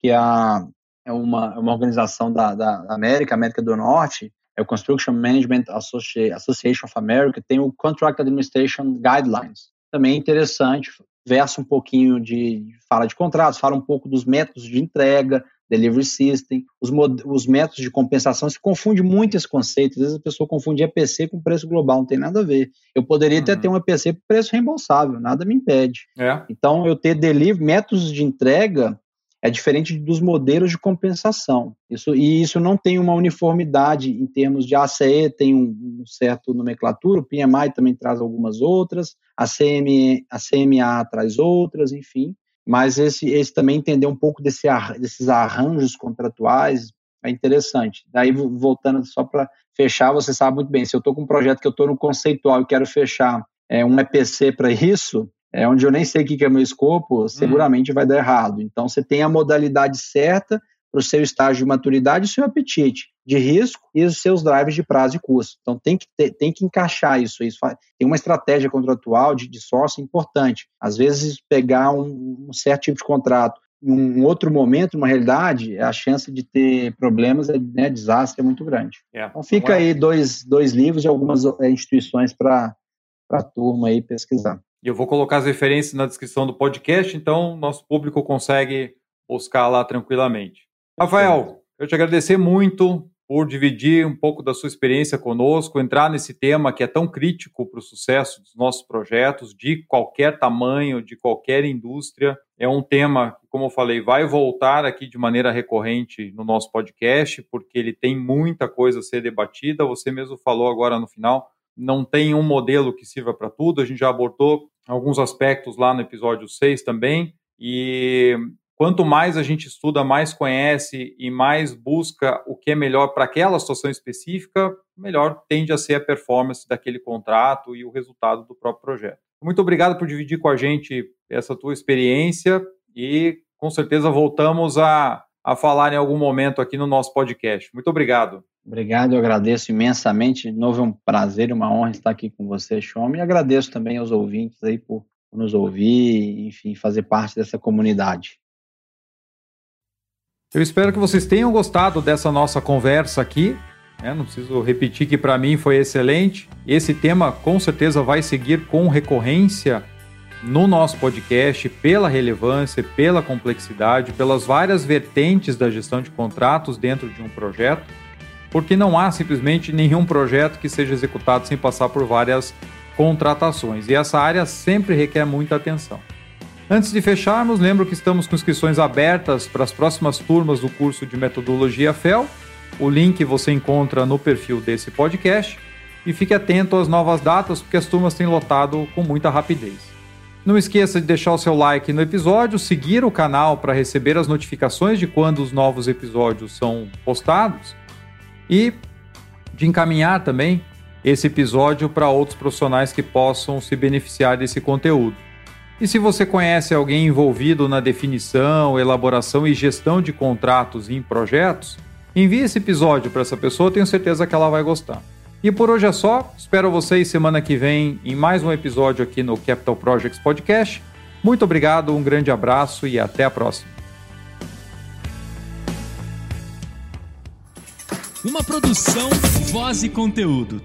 que é é uma, é uma organização da, da América, América do Norte, é o Construction Management Association of America, tem o Contract Administration Guidelines. Também é interessante, versa um pouquinho de, fala de contratos, fala um pouco dos métodos de entrega, delivery system, os, os métodos de compensação, se confunde muito esse conceito, às vezes a pessoa confunde EPC com preço global, não tem nada a ver. Eu poderia uhum. até ter um EPC por preço reembolsável, nada me impede. É. Então, eu ter delivery, métodos de entrega é diferente dos modelos de compensação. Isso, e isso não tem uma uniformidade em termos de ACE tem um, um certo nomenclatura, o PMI também traz algumas outras, a, CME, a CMA traz outras, enfim. Mas esse, esse também entender um pouco desse, desses arranjos contratuais é interessante. Daí, voltando só para fechar, você sabe muito bem, se eu estou com um projeto que eu estou no conceitual e quero fechar é, um EPC para isso, é onde eu nem sei o que é meu escopo, seguramente hum. vai dar errado. Então, você tem a modalidade certa para o seu estágio de maturidade e seu apetite de risco e os seus drivers de prazo e custo. Então tem que, ter, tem que encaixar isso. isso tem uma estratégia contratual de, de sócio importante. Às vezes, pegar um, um certo tipo de contrato em um outro momento, uma realidade, a chance de ter problemas, né, desastre é muito grande. É, então fica é. aí dois, dois livros de algumas é, instituições para a turma aí pesquisar. E eu vou colocar as referências na descrição do podcast, então nosso público consegue buscar lá tranquilamente. Rafael, eu te agradecer muito por dividir um pouco da sua experiência conosco, entrar nesse tema que é tão crítico para o sucesso dos nossos projetos, de qualquer tamanho, de qualquer indústria. É um tema que, como eu falei, vai voltar aqui de maneira recorrente no nosso podcast, porque ele tem muita coisa a ser debatida. Você mesmo falou agora no final, não tem um modelo que sirva para tudo. A gente já abordou alguns aspectos lá no episódio 6 também. E Quanto mais a gente estuda, mais conhece e mais busca o que é melhor para aquela situação específica, melhor tende a ser a performance daquele contrato e o resultado do próprio projeto. Muito obrigado por dividir com a gente essa tua experiência e com certeza voltamos a, a falar em algum momento aqui no nosso podcast. Muito obrigado. Obrigado, eu agradeço imensamente. De novo, é um prazer uma honra estar aqui com você, Shom, e agradeço também aos ouvintes aí por nos ouvir, enfim, fazer parte dessa comunidade. Eu espero que vocês tenham gostado dessa nossa conversa aqui. É, não preciso repetir que para mim foi excelente. Esse tema com certeza vai seguir com recorrência no nosso podcast pela relevância, pela complexidade, pelas várias vertentes da gestão de contratos dentro de um projeto, porque não há simplesmente nenhum projeto que seja executado sem passar por várias contratações. E essa área sempre requer muita atenção. Antes de fecharmos, lembro que estamos com inscrições abertas para as próximas turmas do curso de Metodologia FEL. O link você encontra no perfil desse podcast. E fique atento às novas datas, porque as turmas têm lotado com muita rapidez. Não esqueça de deixar o seu like no episódio, seguir o canal para receber as notificações de quando os novos episódios são postados e de encaminhar também esse episódio para outros profissionais que possam se beneficiar desse conteúdo. E se você conhece alguém envolvido na definição, elaboração e gestão de contratos em projetos, envie esse episódio para essa pessoa, tenho certeza que ela vai gostar. E por hoje é só, espero vocês semana que vem em mais um episódio aqui no Capital Projects Podcast. Muito obrigado, um grande abraço e até a próxima. Uma produção, voz e conteúdo.